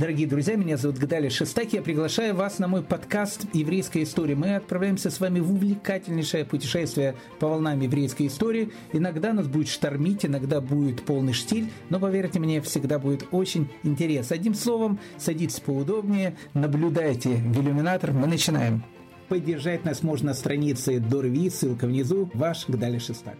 Дорогие друзья, меня зовут Гадали Шестаки. Я приглашаю вас на мой подкаст «Еврейская история». Мы отправляемся с вами в увлекательнейшее путешествие по волнам еврейской истории. Иногда нас будет штормить, иногда будет полный штиль, но, поверьте мне, всегда будет очень интересно. Одним словом, садитесь поудобнее, наблюдайте в иллюминатор. Мы начинаем. Поддержать нас можно на странице Дорви, ссылка внизу. Ваш Гдали Шестак.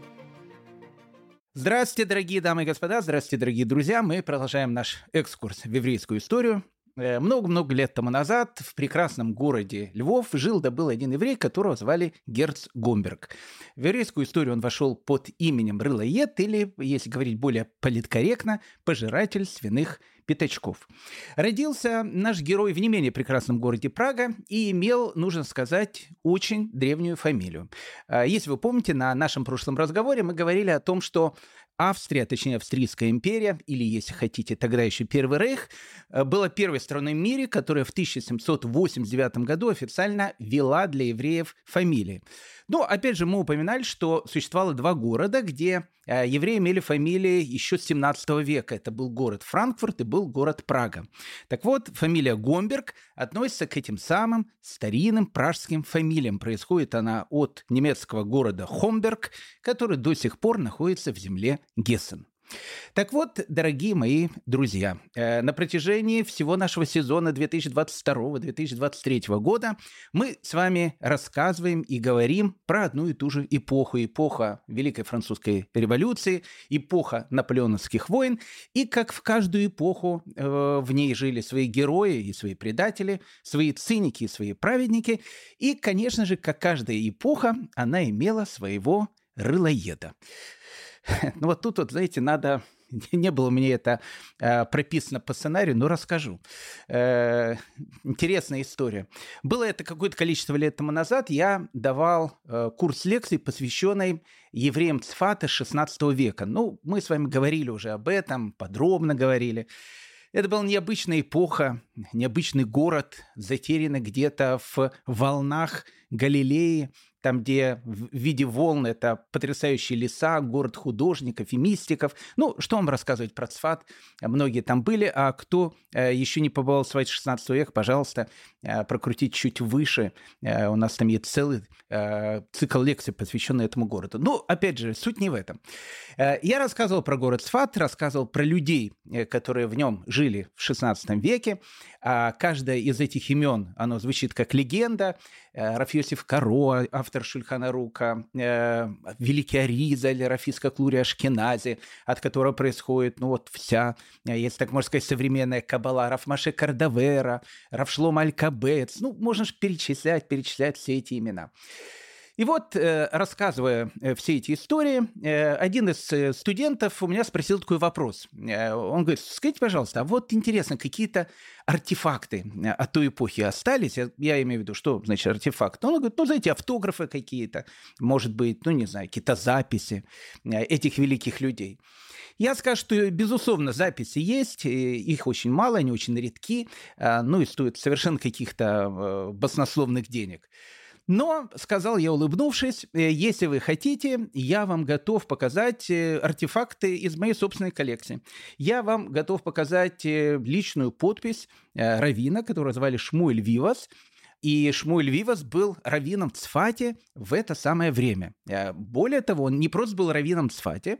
Здравствуйте, дорогие дамы и господа, здравствуйте, дорогие друзья. Мы продолжаем наш экскурс в еврейскую историю. Э, много-много лет тому назад в прекрасном городе Львов жил да был один еврей, которого звали Герц Гомберг. В еврейскую историю он вошел под именем Рылоед или, если говорить более политкорректно, пожиратель свиных пятачков. Родился наш герой в не менее прекрасном городе Прага и имел, нужно сказать, очень древнюю фамилию. А, если вы помните, на нашем прошлом разговоре мы говорили о том, что Австрия, точнее Австрийская империя, или, если хотите, тогда еще Первый Рейх, э, была первой страной в мире, которая в 1789 году официально вела для евреев фамилии. Но, опять же, мы упоминали, что существовало два города, где э, евреи имели фамилии еще с 17 века. Это был город Франкфурт и был город Прага. Так вот, фамилия Гомберг относится к этим самым старинным пражским фамилиям. Происходит она от немецкого города Хомберг, который до сих пор находится в земле Гессен. Так вот, дорогие мои друзья, э, на протяжении всего нашего сезона 2022-2023 года мы с вами рассказываем и говорим про одну и ту же эпоху. Эпоха Великой Французской революции, эпоха наполеоновских войн. И как в каждую эпоху э, в ней жили свои герои и свои предатели, свои циники и свои праведники. И, конечно же, как каждая эпоха, она имела своего рылоеда. Ну вот тут вот, знаете, надо не было мне это э, прописано по сценарию, но расскажу. Э, интересная история. Было это какое-то количество лет тому назад. Я давал э, курс лекций, посвященный евреям Цфата 16 века. Ну, мы с вами говорили уже об этом, подробно говорили. Это была необычная эпоха, необычный город, затерянный где-то в волнах Галилеи, там, где в виде волн это потрясающие леса, город художников и мистиков. Ну, что вам рассказывать про Цфат? Многие там были, а кто э, еще не побывал в Цфате 16 века, пожалуйста, э, прокрутить чуть выше. Э, у нас там есть целый цикл лекций, посвященный этому городу. Но, опять же, суть не в этом. Я рассказывал про город Цфат, рассказывал про людей, которые в нем жили в 16 веке. А каждое из этих имен, оно звучит как легенда. Рафиосиф Каро, автор Шульхана Рука, э, великий Аризаль, Рафиска Клури Ашкенази, от которого происходит, ну вот вся, э, если так можно сказать, современная кабала, Рафмаше Кардавера, Рафшлом Аль-Кабец, ну, можно же перечислять, перечислять все эти имена. И вот, э, рассказывая э, все эти истории, э, один из студентов у меня спросил такой вопрос. Он говорит, скажите, пожалуйста, а вот интересно, какие-то артефакты от той эпохи остались? Я, я имею в виду, что значит артефакт? Он говорит, ну, знаете, автографы какие-то, может быть, ну, не знаю, какие-то записи этих великих людей. Я скажу, что, безусловно, записи есть, их очень мало, они очень редки, ну и стоят совершенно каких-то баснословных денег. Но, сказал я, улыбнувшись, «Э, если вы хотите, я вам готов показать э, артефакты из моей собственной коллекции. Я вам готов показать э, личную подпись Равина, которого звали Шмуэль Вивас, и Шмуэль Вивас был раввином Цфате в это самое время. Более того, он не просто был раввином Цфате,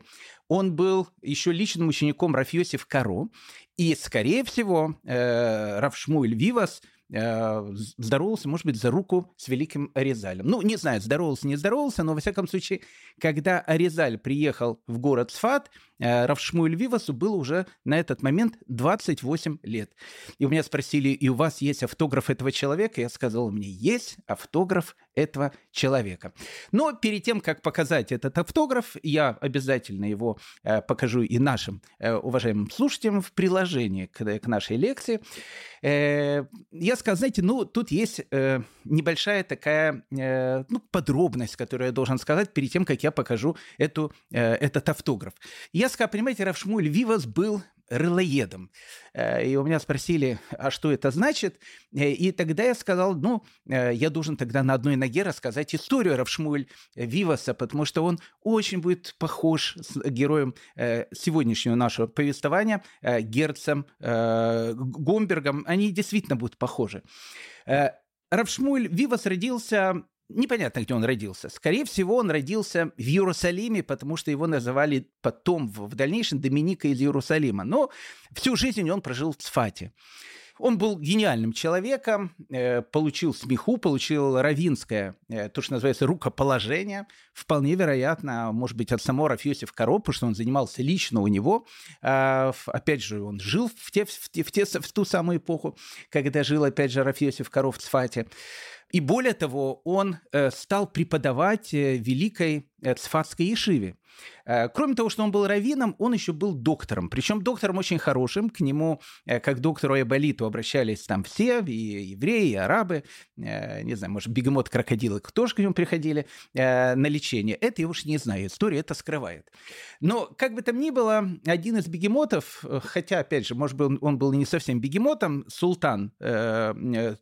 он был еще личным учеником Рафьосиф Каро. И, скорее всего, Раф Шмуэль Вивас – здоровался, может быть, за руку с великим Аризалем. Ну, не знаю, здоровался, не здоровался, но, во всяком случае, когда Аризаль приехал в город Сфат, э, Равшмуэль Вивасу было уже на этот момент 28 лет. И у меня спросили, и у вас есть автограф этого человека? Я сказал, у меня есть автограф этого человека. Но перед тем, как показать этот автограф, я обязательно его э, покажу и нашим уважаемым слушателям в приложении к, нашей лекции. Я сказал, знаете, ну, тут есть э, небольшая такая э, ну, подробность, которую я должен сказать перед тем, как я покажу эту, э, этот автограф. Я сказал, понимаете, Равшмуль Вивас был рылоедом. Э, и у меня спросили, а что это значит? Э, и тогда я сказал, ну, э, я должен тогда на одной ноге рассказать историю Равшмуэль Виваса, потому что он очень будет похож с героем сегодняшнего нашего повествования, Герцем Гомбергом. Они действительно будут похожи. Равшмуэль Вивас родился непонятно, где он родился. Скорее всего, он родился в Иерусалиме, потому что его называли потом, в дальнейшем, Доминика из Иерусалима. Но всю жизнь он прожил в Цфате. Он был гениальным человеком, э, получил смеху, получил равинское, э, то, что называется, рукоположение. Вполне вероятно, может быть, от самого Рафиосиф Короб, потому что он занимался лично у него. А, опять же, он жил в, те, в, те, в, в ту самую эпоху, когда жил, опять же, Рафиосиф Коров в Цфате. И более того, он э, стал преподавать э, великой Цфатской Ешиве. Э, кроме того, что он был раввином, он еще был доктором. Причем доктором очень хорошим. К нему, как доктору Айболиту, обращались там все, и евреи, и арабы. Не знаю, может, бегемот крокодилы тоже к нему приходили на лечение. Это я уж не знаю, история это скрывает. Но, как бы там ни было, один из бегемотов, хотя, опять же, может быть, он был не совсем бегемотом, султан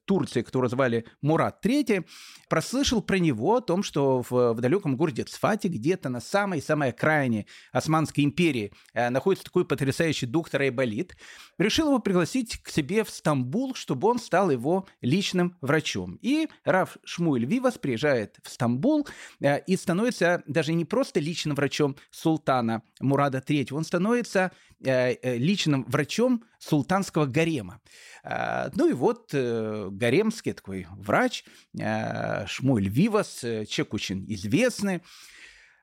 Турции, которого звали Мурат III, прослышал про него о том, что в, в далеком городе Цфате, где-то на самой-самой окраине Османской империи э, находится такой потрясающий доктор Айболит, решил его пригласить к себе в Стамбул, чтобы он стал его личным врачом. И Раф Шмуэль Вивас приезжает в Стамбул э, и становится даже не просто личным врачом султана Мурада III, он становится личным врачом султанского гарема. Ну и вот гаремский такой врач Шмуэль Вивас, человек очень известный, Э,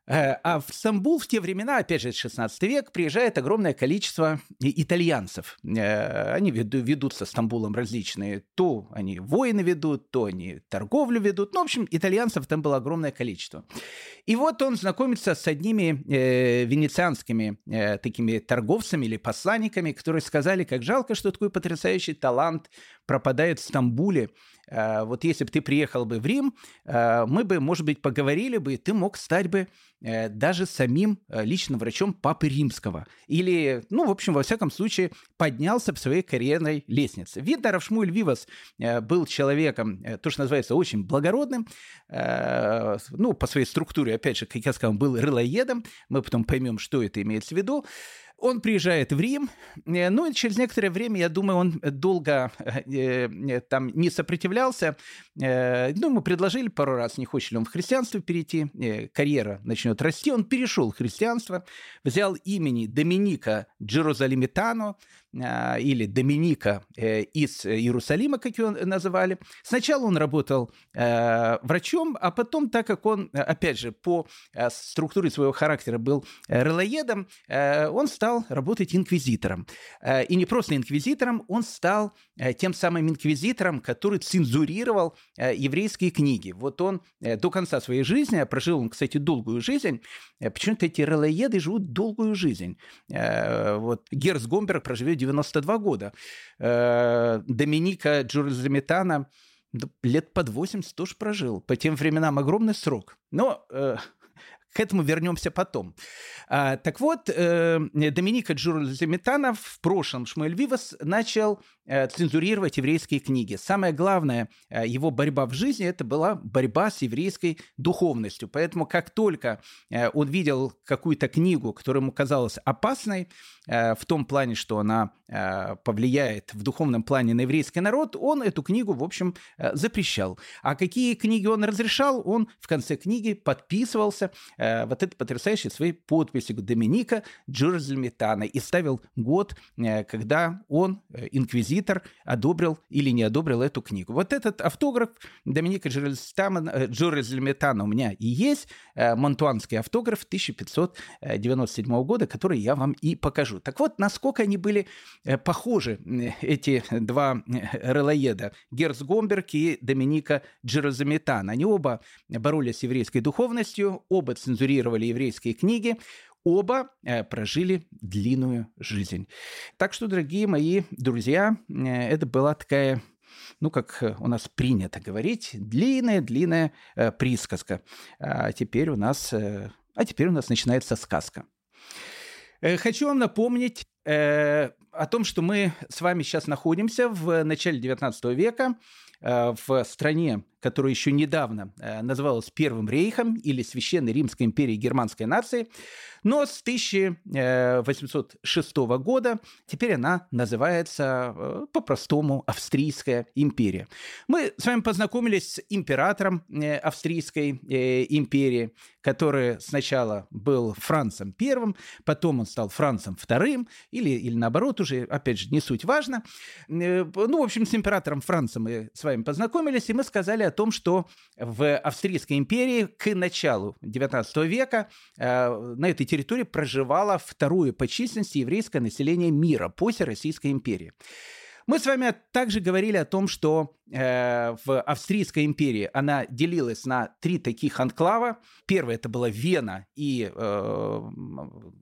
а в Стамбул в те времена, опять же, 16 век, приезжает огромное количество итальянцев. Э, они ведут со Стамбулом различные, то они войны ведут, то они торговлю ведут. Ну, в общем, итальянцев там было огромное количество. И вот он знакомится с одними э, венецианскими э, такими торговцами или посланниками, которые сказали, как жалко, что такой потрясающий талант пропадает в Стамбуле. Э, вот если бы ты приехал бы в Рим, э, мы бы, может быть, поговорили бы, и ты мог стать бы э, даже самим личным врачом Папы Римского. Или, ну, в общем, во всяком случае, поднялся в своей карьерной лестнице. Видно, Равшмуль Вивас был человеком, то, что называется, очень благородным, ну, по своей структуре, опять же, как я сказал, был рылоедом, мы потом поймем, что это имеется в виду, он приезжает в Рим, э, ну и через некоторое время, я думаю, он долго э, э, там не сопротивлялся. Ну, ему предложили пару раз, не хочет ли он в христианство перейти, карьера начнет расти. Он перешел в христианство, взял имени Доминика Джерозалимитано, или Доминика э, из Иерусалима, как его называли. Сначала он работал э, врачом, а потом, так как он, опять же, по э, структуре своего характера был релоедом, он стал работать инквизитором. И не просто инквизитором, он стал тем самым инквизитором, который цензурировал еврейские книги. Вот он до конца своей жизни, а прожил он, кстати, долгую жизнь, почему-то эти релоеды живут долгую жизнь. Вот Герц Гомберг проживет 92 года. Э, Доминика Джурзаметана лет под 80 тоже прожил. По тем временам огромный срок. Но э, к этому вернемся потом. А, так вот, э, Доминика Джурзаметана в прошлом Шмуэль Вивас начал цензурировать еврейские книги. Самое главное, э, его борьба в жизни – это была борьба с еврейской духовностью. Поэтому как только э, он видел какую-то книгу, которая ему казалась опасной, э, в том плане, что она э, повлияет в духовном плане на еврейский народ, он эту книгу, в общем, э, запрещал. А какие книги он разрешал, он в конце книги подписывался э, вот это потрясающей своей подписью Доминика Джурзельметана и ставил год, э, когда он, э, инквизитор, одобрил или не одобрил эту книгу. Вот этот автограф Доминика Джурзельметана у меня и есть, э, монтуанский автограф 1597 года, который я вам и покажу. Так вот, насколько они были похожи, эти два релоеда, Герц Гомберг и Доминика Джерозаметан. Они оба боролись с еврейской духовностью, оба цензурировали еврейские книги, оба э, прожили длинную жизнь. Так что, дорогие мои друзья, э, это была такая ну, как у нас принято говорить, длинная-длинная э, присказка. А теперь у нас, э, а теперь у нас начинается сказка. Э, хочу вам напомнить, э, о том, что мы с вами сейчас находимся в начале 19 века в стране, которая еще недавно э, называлась Первым рейхом или Священной Римской империей германской нации, но с 1806 года теперь она называется э, по-простому Австрийская империя. Мы с вами познакомились с императором э, Австрийской э, империи, который сначала был Францем первым, потом он стал Францем вторым, или, или наоборот уже, опять же, не суть важно. Ну, в общем, с императором Францем мы с вами познакомились, и мы сказали о том, что в Австрийской империи к началу XIX века на этой территории проживало второе по численности еврейское население мира после Российской империи. Мы с вами также говорили о том, что э, в Австрийской империи она делилась на три таких анклава. Первое это была Вена и э,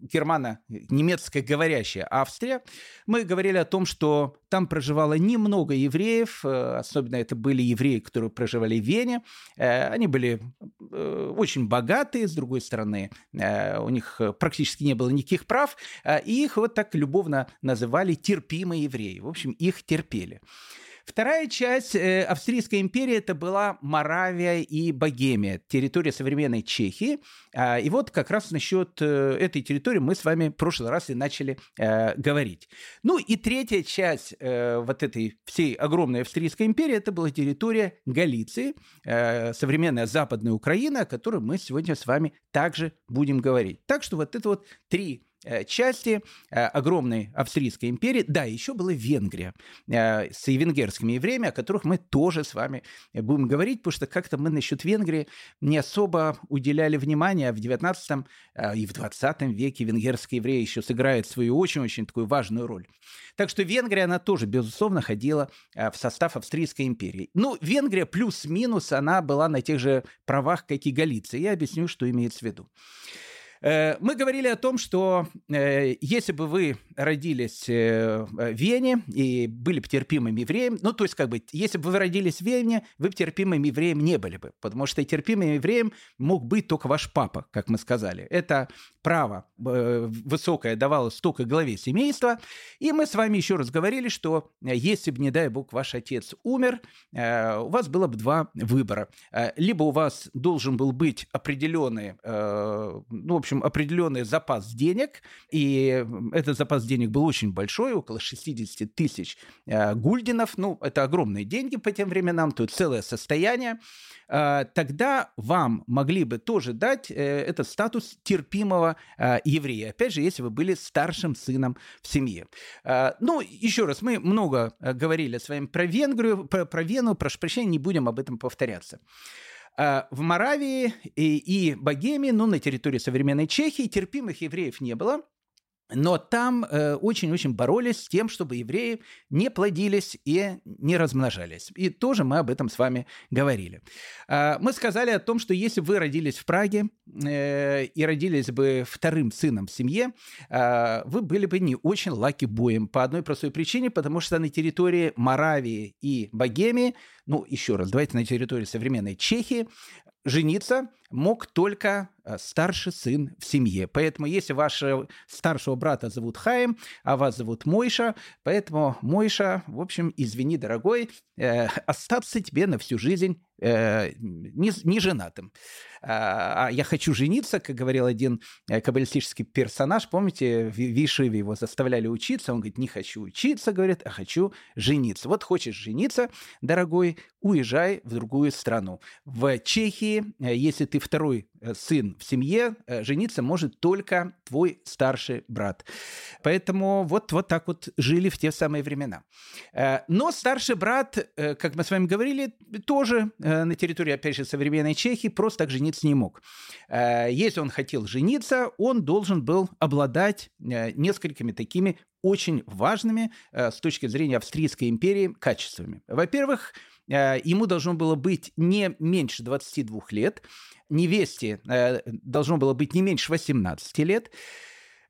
германо-немецкая говорящая Австрия. Мы говорили о том, что там проживало немного евреев, э, особенно это были евреи, которые проживали в Вене. Э, они были очень богатые, с другой стороны, у них практически не было никаких прав, и их вот так любовно называли терпимые евреи. В общем, их терпели. Вторая часть э, Австрийской империи это была Моравия и Богемия, территория современной Чехии. А, и вот как раз насчет э, этой территории мы с вами в прошлый раз и начали э, говорить. Ну и третья часть вот этой всей огромной Австрийской империи это была территория Галиции, современная Западная Украина, о которой мы сегодня с вами также будем говорить. Так что вот это вот три части э, огромной Австрийской империи. Да, еще была Венгрия э, с венгерскими евреями, о которых мы тоже с вами будем говорить, потому что как-то мы насчет Венгрии не особо уделяли внимания, а в 19 и в 20 веке венгерские евреи еще сыграют свою очень-очень такую важную роль. Так что Венгрия, она тоже, безусловно, ходила в состав Австрийской империи. Ну, Венгрия плюс-минус, она была на тех же правах, как и Галиция. Я объясню, что имеется в виду. Э, мы говорили о том, что э, если бы вы родились э, в Вене и были бы терпимым евреем, ну, то есть, как бы, если бы вы родились в Вене, вы бы терпимым евреем не были бы, потому что терпимым евреем мог быть только ваш папа, как мы сказали. Это право высокое давалось только главе семейства. И мы с вами еще раз говорили, что если бы, не дай бог, ваш отец умер, у вас было бы два выбора. Либо у вас должен был быть определенный, ну, в общем, определенный запас денег, и этот запас денег был очень большой, около 60 тысяч э, гульдинов, ну, это огромные деньги по тем временам, тут целое состояние, э, тогда вам могли бы тоже дать э, этот статус терпимого еврея, опять же, если вы были старшим сыном в семье. Ну, еще раз, мы много говорили с вами про Венгрию, про, про Вену, прошу прощения, не будем об этом повторяться. В Моравии и, и Богемии, ну, на территории современной Чехии, терпимых евреев не было. Но там э, очень-очень боролись с тем, чтобы евреи не плодились и не размножались. И тоже мы об этом с вами говорили. Э, мы сказали о том, что если вы родились в Праге э, и родились бы вторым сыном в семье, э, вы были бы не очень лаки боем по одной простой причине, потому что на территории Моравии и Богемии, ну, еще раз, давайте на территории современной Чехии, жениться мог только э, старший сын в семье. Поэтому если вашего старшего брата зовут Хаим, а вас зовут Мойша, поэтому Мойша, в общем, извини, дорогой, э, остаться тебе на всю жизнь э, не, не женатым. А, а я хочу жениться, как говорил один э, каббалистический персонаж, помните, в Вишиве его заставляли учиться, он говорит, не хочу учиться, говорит, а хочу жениться. Вот хочешь жениться, дорогой, уезжай в другую страну. В Чехии, э, если ты второй э, сын в семье, жениться может только твой старший брат. Поэтому вот, вот так вот жили в те самые времена. Но старший брат, как мы с вами говорили, тоже на территории, опять же, современной Чехии просто так жениться не мог. Если он хотел жениться, он должен был обладать несколькими такими очень важными с точки зрения Австрийской империи качествами. Во-первых, ему должно было быть не меньше 22 лет, невесте должно было быть не меньше 18 лет, Э,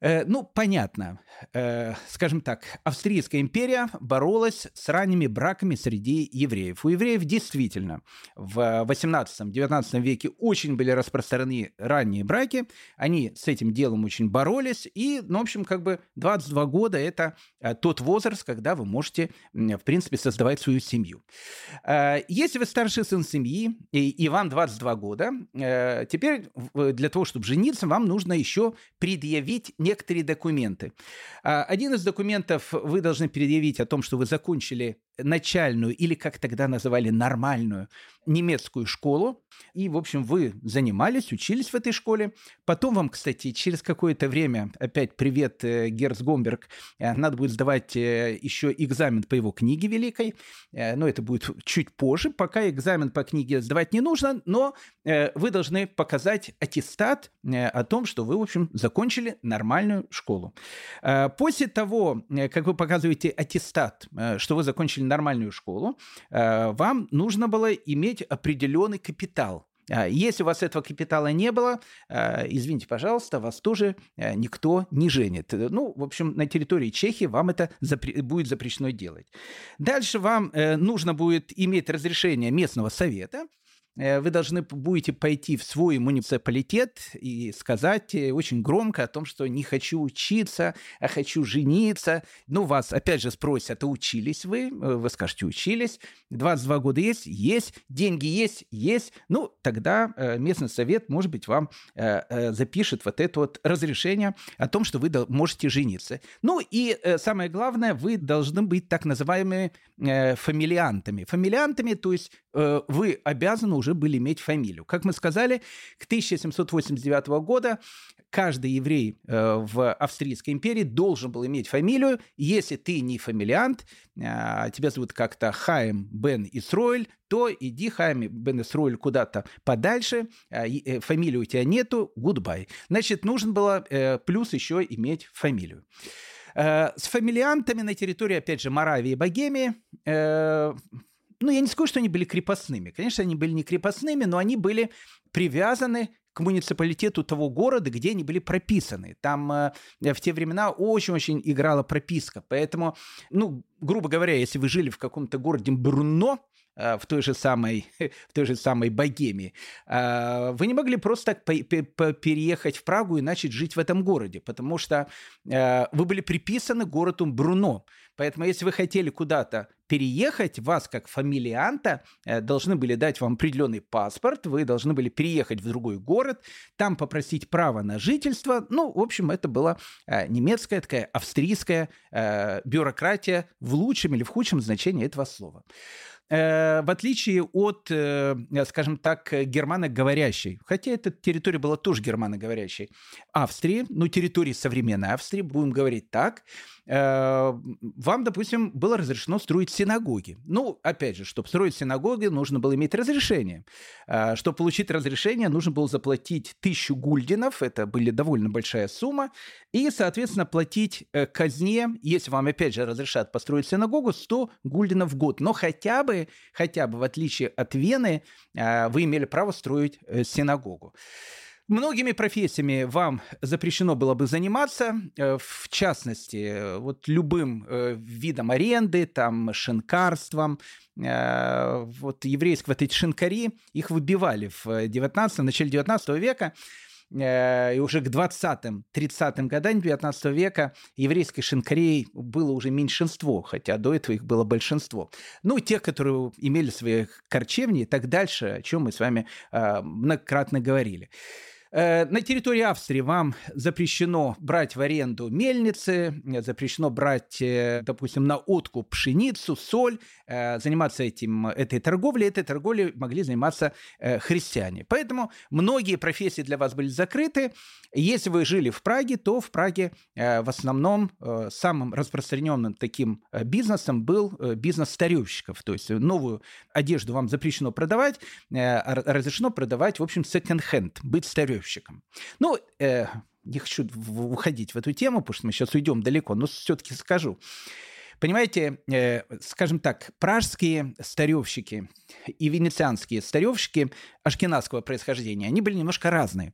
ну, понятно. Э, скажем так, Австрийская империя боролась с ранними браками среди евреев. У евреев действительно в 18-19 веке очень были распространены ранние браки. Они с этим делом очень боролись. И, ну, в общем, как бы 22 года – это э, тот возраст, когда вы можете, в принципе, создавать свою семью. Если вы старший сын семьи, и вам 22 года, теперь для того, чтобы жениться, вам нужно еще предъявить некоторые документы. А, один из документов вы должны предъявить о том, что вы закончили начальную или, как тогда называли, нормальную немецкую школу. И, в общем, вы занимались, учились в этой школе. Потом вам, кстати, через какое-то время, опять привет, э, Герц Гомберг, э, надо будет сдавать э, еще экзамен по его книге великой. Но это будет чуть позже. Пока экзамен по книге сдавать не нужно, но вы должны показать аттестат о том, что вы, в общем, закончили нормальную школу. После того, как вы показываете аттестат, что вы закончили нормальную школу, э, вам нужно было иметь определенный капитал. А если у вас этого капитала не было, э, извините, пожалуйста, вас тоже э, никто не женит. Ну, в общем, на территории Чехии вам это запре- будет запрещено делать. Дальше вам нужно будет иметь разрешение местного совета – Э, вы должны будете пойти в свой муниципалитет и сказать э, очень громко о том, что не хочу учиться, а хочу жениться. Ну, вас опять же спросят, а учились вы? Э, вы скажете, учились. 22 года есть? Есть. Деньги есть? Есть. Ну, тогда местный совет, может быть, вам запишет вот это вот разрешение о том, что вы можете жениться. Ну, и самое главное, вы должны быть так называемыми фамилиантами. Фамилиантами, то есть вы обязаны уже были иметь фамилию. Как мы сказали, к 1789 года каждый еврей э, в Австрийской империи должен был иметь фамилию. Если ты не фамилиант, э, тебя зовут как-то Хайм Бен Исроэль, то иди, Хайм Бен Исроэль, куда-то подальше, э, фамилии у тебя нету, goodbye. Значит, нужно было плюс еще иметь фамилию. С фамилиантами на территории, опять же, Моравии и Богемии ну, я не скажу, что они были крепостными. Конечно, они были не крепостными, но они были привязаны к муниципалитету того города, где они были прописаны. Там э, в те времена очень-очень играла прописка. Поэтому, ну, грубо говоря, если вы жили в каком-то городе Бруно, э, в той же самой, в той же самой Богемии, э, вы не могли просто так переехать в Прагу и начать жить в этом городе, потому что э, вы были приписаны городу Бруно. Поэтому, если вы хотели куда-то переехать, вас как фамилианта э, должны были дать вам определенный паспорт, вы должны были переехать в другой город, там попросить право на жительство. Ну, в общем, это была э, немецкая такая австрийская э, бюрократия в лучшем или в худшем значении этого слова. Э, в отличие от, э, скажем так, германоговорящей, хотя эта территория была тоже германоговорящей, Австрии, ну, территории современной Австрии, будем говорить так, э, вам, допустим, было разрешено строить синагоги. Ну, опять же, чтобы строить синагоги, нужно было иметь разрешение. Чтобы получить разрешение, нужно было заплатить тысячу гульденов, это были довольно большая сумма, и, соответственно, платить казне, если вам, опять же, разрешат построить синагогу, 100 гульденов в год. Но хотя бы хотя бы в отличие от Вены, а, вы имели право строить э, синагогу. Многими профессиями вам запрещено было бы заниматься, э, в частности, вот любым э, видом аренды, там, шинкарством. Еврейские вот эти шинкари, их выбивали в 19 начале 19 века. Э, и уже к 20-30 годам 19 века еврейских шинкарей было уже меньшинство, хотя до этого их было большинство. Ну, тех, которые имели свои корчевни и так дальше, о чем мы с вами э, многократно говорили. Э, на территории Австрии вам запрещено брать в аренду мельницы, запрещено брать, э, допустим, на откуп пшеницу, соль, э, заниматься этим, этой торговлей. Этой торговлей могли заниматься христиане. Поэтому многие профессии для вас были закрыты. Если вы жили в Праге, то в Праге в основном самым распространенным таким бизнесом был бизнес старевщиков. То есть новую одежду вам запрещено продавать, разрешено продавать, в общем, секонд-хенд, быть старевщиком застройщикам. Ну, э, не хочу уходить в эту тему, потому что мы сейчас уйдем далеко, но все-таки скажу. Понимаете, э, скажем так, пражские старевщики и венецианские старевщики ашкенадского происхождения, они были немножко разные.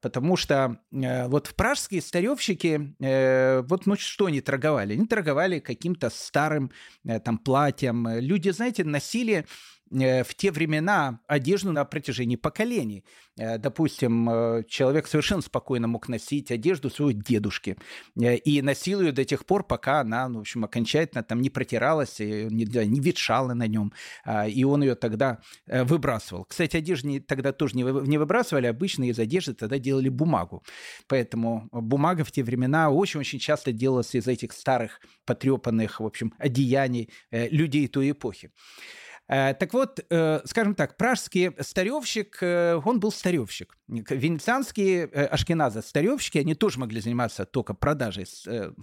Потому что э, вот в пражские старевщики, э, вот ну что они торговали? Они торговали каким-то старым э, там платьем. Люди, знаете, носили в те времена одежду на протяжении поколений. Э, допустим, э, человек совершенно спокойно мог носить одежду своего дедушки и носил ее до тех пор, пока она, ну, в общем, окончательно там не протиралась, не, не ветшала на нем, а, и он ее тогда выбрасывал. Кстати, одежду тогда тоже не выбрасывали, обычно из одежды тогда делали бумагу. Поэтому бумага в те времена очень-очень часто делалась из этих старых потрепанных, в общем, одеяний людей той эпохи. Э, так вот, э, скажем так, пражский старевщик, э, он был старевщик. Венецианские ашкеназы старевщики, они тоже могли заниматься только продажей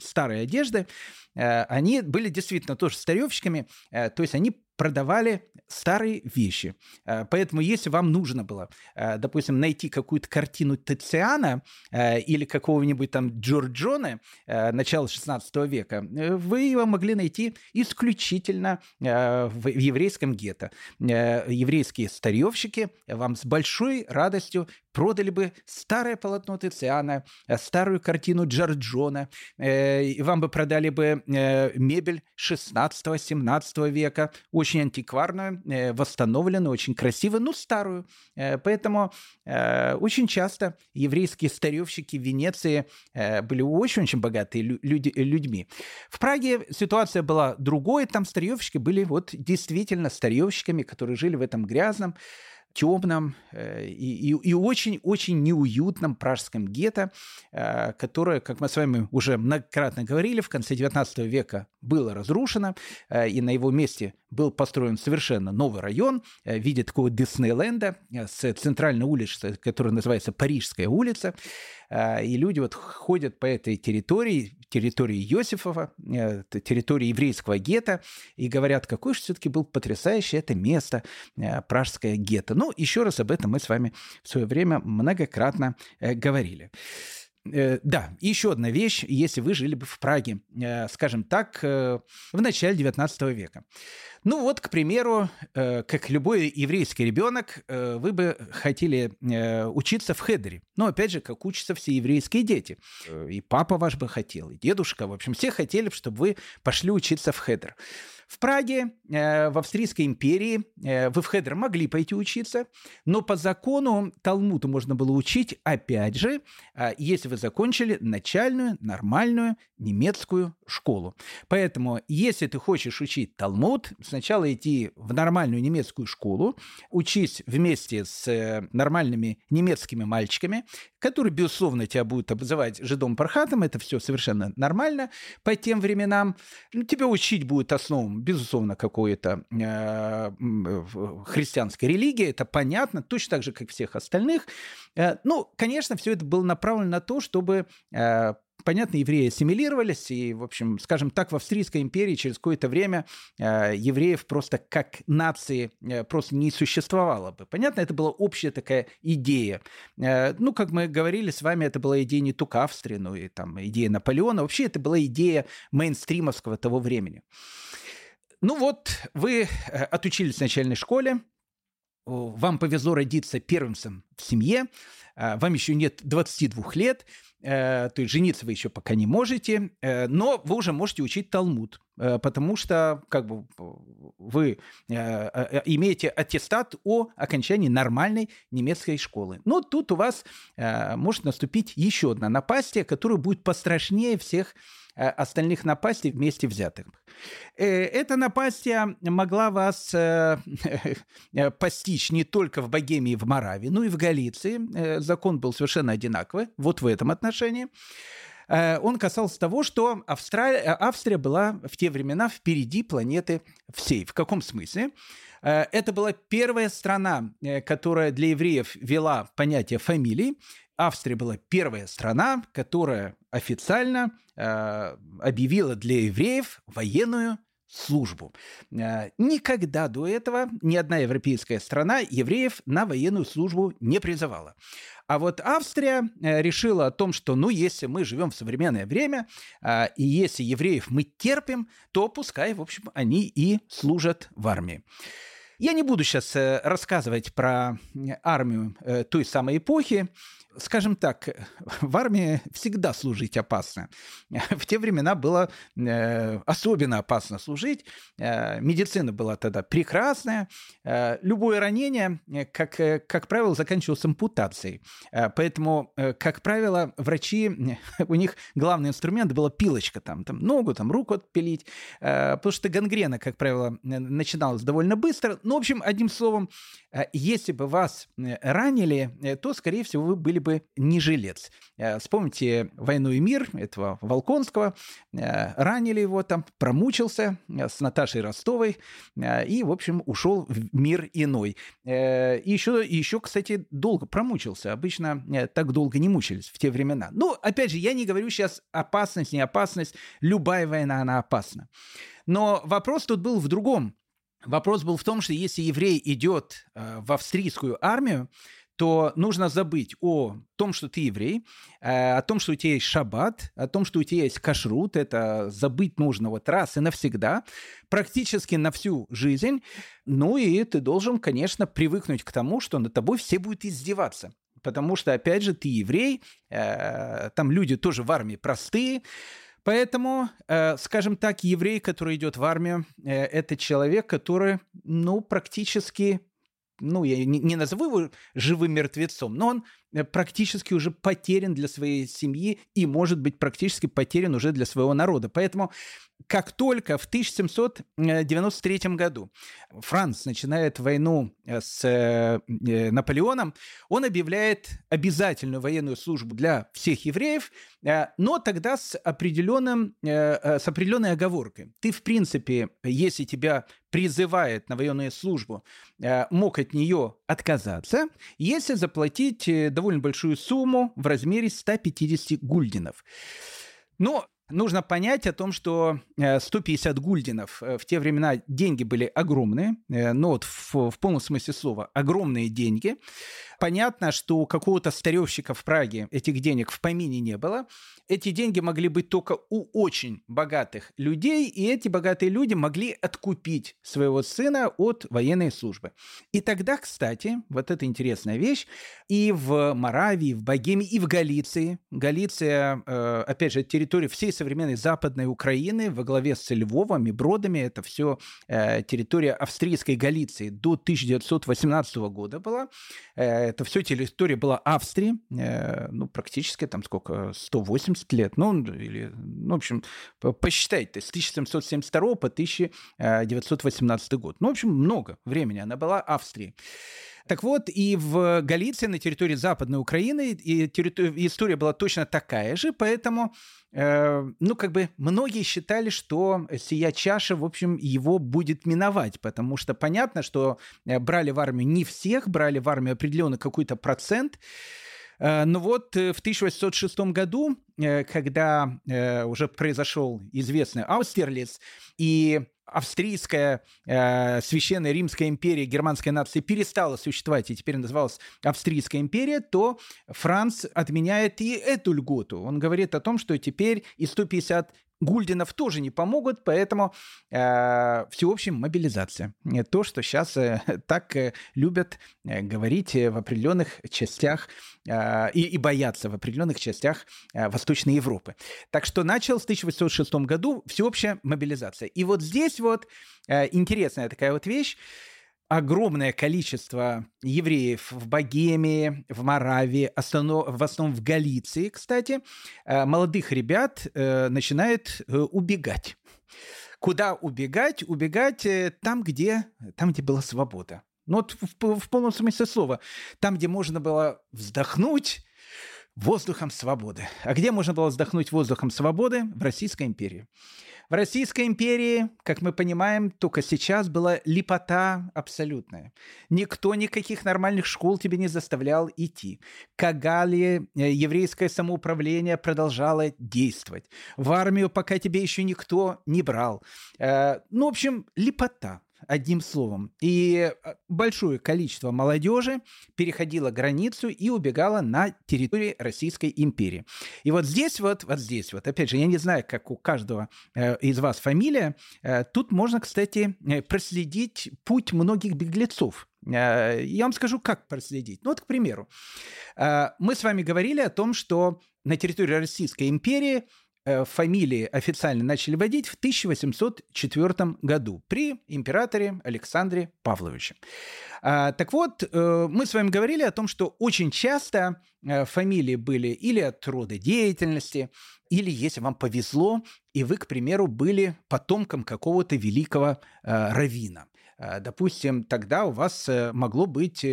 старой одежды. Они были действительно тоже старевщиками, то есть они продавали старые вещи. Э, поэтому если вам нужно было, э, допустим, найти какую-то картину Тициана э, или какого-нибудь там Джорджоне начала 16 века, вы его могли найти исключительно в еврейском гетто. Еврейские старьевщики вам с большой радостью продали бы старое полотно Тициана, старую картину Джорджона, и вам бы продали бы мебель 16-17 века, очень антикварную, э, восстановленную, очень красивую, но старую. Э, поэтому э, очень часто еврейские старевщики Венеции были очень-очень богатые люди, людьми. В Праге ситуация была другой, там старьевщики были вот действительно старьевщиками, которые жили в этом грязном, темном э, и, очень-очень неуютном пражском гетто, э, которое, как мы с вами уже многократно говорили, в конце XIX века было разрушено, э, и на его месте был построен совершенно новый район в виде такого Диснейленда с центральной улицей, которая называется Парижская улица. И люди вот ходят по этой территории, территории Иосифова, территории еврейского гетто, и говорят, какое же все-таки было потрясающее это место, пражское гетто. Ну, еще раз об этом мы с вами в свое время многократно говорили. Э, да, еще одна вещь, если вы жили бы в Праге, э, скажем так, э, в начале 19 века. Ну вот, к примеру, как любой еврейский ребенок, вы бы хотели учиться в Хедере. Но опять же, как учатся все еврейские дети. И папа ваш бы хотел, и дедушка. В общем, все хотели, чтобы вы пошли учиться в Хедер. В Праге, э, в Австрийской империи, э, в Хедер могли пойти учиться, но по закону Талмуду можно было учить, опять же, э, если вы закончили начальную, нормальную немецкую школу. Поэтому, если ты хочешь учить Талмуд, сначала идти в нормальную немецкую школу, учись вместе с нормальными немецкими мальчиками, которые, безусловно, тебя будут обзывать жидом пархатом, это все совершенно нормально по тем временам. Ну, тебя учить будет основам безусловно, какой-то э, христианской религии, это понятно, точно так же, как всех остальных. Э, ну, конечно, все это было направлено на то, чтобы э, понятно, евреи ассимилировались, и, в общем, скажем так, в Австрийской империи через какое-то время э, евреев просто как нации э, просто не существовало бы. Понятно, это была общая такая идея. Э, ну, как мы говорили с вами, это была идея не только Австрии, но и там идея Наполеона. Вообще, это была идея мейнстримовского того времени. Ну вот, вы э, отучились в начальной школе, вам повезло родиться первенцем в семье, а, вам еще нет 22 лет, э, то есть жениться вы еще пока не можете, э, но вы уже можете учить Талмуд, потому что как бы вы имеете аттестат о окончании нормальной немецкой школы. Но тут у вас может наступить еще одна напасть, которая будет пострашнее всех Э, остальных напастей вместе взятых. Э, эта напастья могла вас э, постичь не только в Богемии в Моравии, но и в Галиции. Закон был совершенно одинаковый вот в этом отношении. Он касался того, что Австралия, Австрия была в те времена впереди планеты всей. В каком смысле? Это была первая страна, которая для евреев вела понятие фамилии, Австрия была первая страна, которая официально э, объявила для евреев военную службу. Э, никогда до этого ни одна европейская страна евреев на военную службу не призывала. А вот Австрия э, решила о том, что, ну, если мы живем в современное время, э, и если евреев мы терпим, то пускай, в общем, они и служат в армии. Я не буду сейчас рассказывать про армию той самой эпохи скажем так, в армии всегда служить опасно. В те времена было э, особенно опасно служить. Э, медицина была тогда прекрасная. Э, любое ранение, как, как правило, заканчивалось ампутацией. Поэтому, как правило, врачи, у них главный инструмент была пилочка, там, там ногу, там, руку отпилить, потому что гангрена, как правило, начиналась довольно быстро. Ну, в общем, одним словом, если бы вас ранили, то, скорее всего, вы были бы не жилец. Э, вспомните «Войну и мир» этого Волконского. Э, ранили его там, промучился э, с Наташей Ростовой и, в общем, ушел в мир иной. И еще, еще, кстати, долго промучился. Обычно так долго не мучились в те времена. Ну, опять же, я не говорю сейчас опасность, не опасность. Любая война, она опасна. Но вопрос тут был в другом. Вопрос был в том, что если еврей идет в австрийскую армию, то нужно забыть о том, что ты еврей, э, о том, что у тебя есть шаббат, о том, что у тебя есть кашрут. Это забыть нужно вот раз и навсегда, практически на всю жизнь. Ну и ты должен, конечно, привыкнуть к тому, что над тобой все будут издеваться. Потому что, опять же, ты еврей, э, там люди тоже в армии простые, Поэтому, э, скажем так, еврей, который идет в армию, это человек, который, ну, практически ну, я не, не назову его живым мертвецом, но он практически уже потерян для своей семьи и, может быть, практически потерян уже для своего народа. Поэтому как только в 1793 году Франц начинает войну э, с э, Наполеоном, он объявляет обязательную военную службу для всех евреев, но тогда с, определенным, с определенной оговоркой. Ты, в принципе, если тебя призывает на военную службу, мог от нее отказаться, если заплатить довольно большую сумму в размере 150 гульденов. Но нужно понять о том, что 150 э, гульденов э, в те времена деньги были огромные, э, но вот в, в полном смысле слова огромные деньги. Понятно, что у какого-то старевщика в Праге этих денег в помине не было. Эти деньги могли быть только у очень богатых людей, и эти богатые люди могли откупить своего сына от военной службы. И тогда, кстати, вот эта интересная вещь, и в Моравии, в Богемии, и в Галиции, Галиция, э, опять же, территория всей современной Западной Украины во главе с Львовом и Бродами, это все э, территория австрийской Галиции до 1918 года была. Это все территория была Австрии, э, ну, практически там сколько, 180 лет, ну, или, ну, в общем, посчитайте, с 1772 по 1918 год. Ну, в общем, много времени она была Австрией. Так вот, и в Галиции, на территории Западной Украины, и территори... история была точно такая же, поэтому, э, ну, как бы многие считали, что сия чаша, в общем, его будет миновать, потому что понятно, что э, брали в армию не всех, брали в армию определенный какой-то процент, э, но вот э, в 1806 году, когда уже произошел известный Аустерлиц, и австрийская э, священная Римская империя германской нации перестала существовать и теперь называлась Австрийская империя, то Франц отменяет и эту льготу. Он говорит о том, что теперь и 150 Гульдинов тоже не помогут, поэтому э, всеобщая мобилизация. То, что сейчас э, так э, любят э, говорить в определенных частях э, и, и боятся в определенных частях э, Восточной Европы. Так что начал в 1806 году всеобщая мобилизация. И вот здесь вот э, интересная такая вот вещь огромное количество евреев в Богемии, в Моравии, в основном в Галиции, кстати, э, молодых ребят э, начинает э, убегать. Куда убегать? Убегать там, где, там, где была свобода. Ну вот в, в полном смысле слова. Там, где можно было вздохнуть, воздухом свободы. А где можно было вздохнуть воздухом свободы? В Российской империи. В Российской империи, как мы понимаем, только сейчас была липота абсолютная. Никто никаких нормальных школ тебе не заставлял идти. Кагали, э, еврейское самоуправление продолжало действовать. В армию пока тебе еще никто не брал. Э, ну, в общем, липота одним словом. И э, большое количество молодежи переходило границу и убегало на территории Российской империи. И вот здесь вот, вот здесь вот, опять же, я не знаю, как у каждого э, из вас фамилия, э, тут можно, кстати, проследить путь многих беглецов. Я вам скажу, как проследить. Ну вот, к примеру, мы с вами говорили о том, что на территории Российской империи фамилии официально начали вводить в 1804 году при императоре Александре Павловиче. А, так вот, э, мы с вами говорили о том, что очень часто э, фамилии были или от рода деятельности, или, если вам повезло, и вы, к примеру, были потомком какого-то великого равина. Допустим, тогда у вас могло быть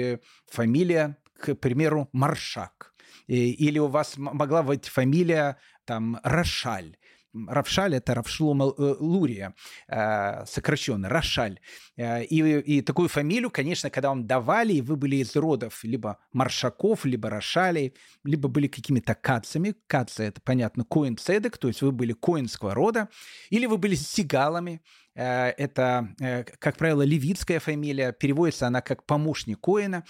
фамилия, к примеру, Маршак. Или у вас могла быть фамилия там Рошаль. Равшаль – это Равшлома э, Лурия, э, сокращенно, Рошаль. Э, и, и такую фамилию, конечно, когда вам давали, и вы были из родов либо Маршаков, либо Рошалей, либо были какими-то кацами. Кацы – это, понятно, коин цедек, то есть вы были коинского рода, или вы были сигалами, это, э, как правило, левитская фамилия, переводится она как помощник Коина,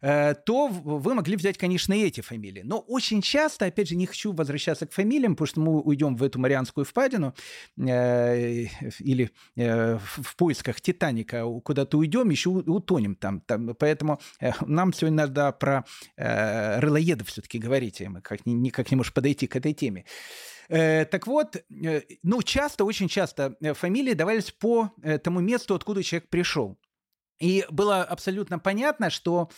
э, то вы могли взять, конечно, и эти фамилии. Но очень часто, опять же, не хочу возвращаться к фамилиям, потому что мы уйдем в эту Марианскую впадину или в поисках Титаника куда-то уйдем, еще утонем там. Поэтому нам сегодня надо про рылоедов все-таки говорить, мы как, никак не можем подойти к этой теме. Э, так вот, э, ну, часто, очень часто э, фамилии давались по тому месту, откуда человек пришел. И было абсолютно понятно, что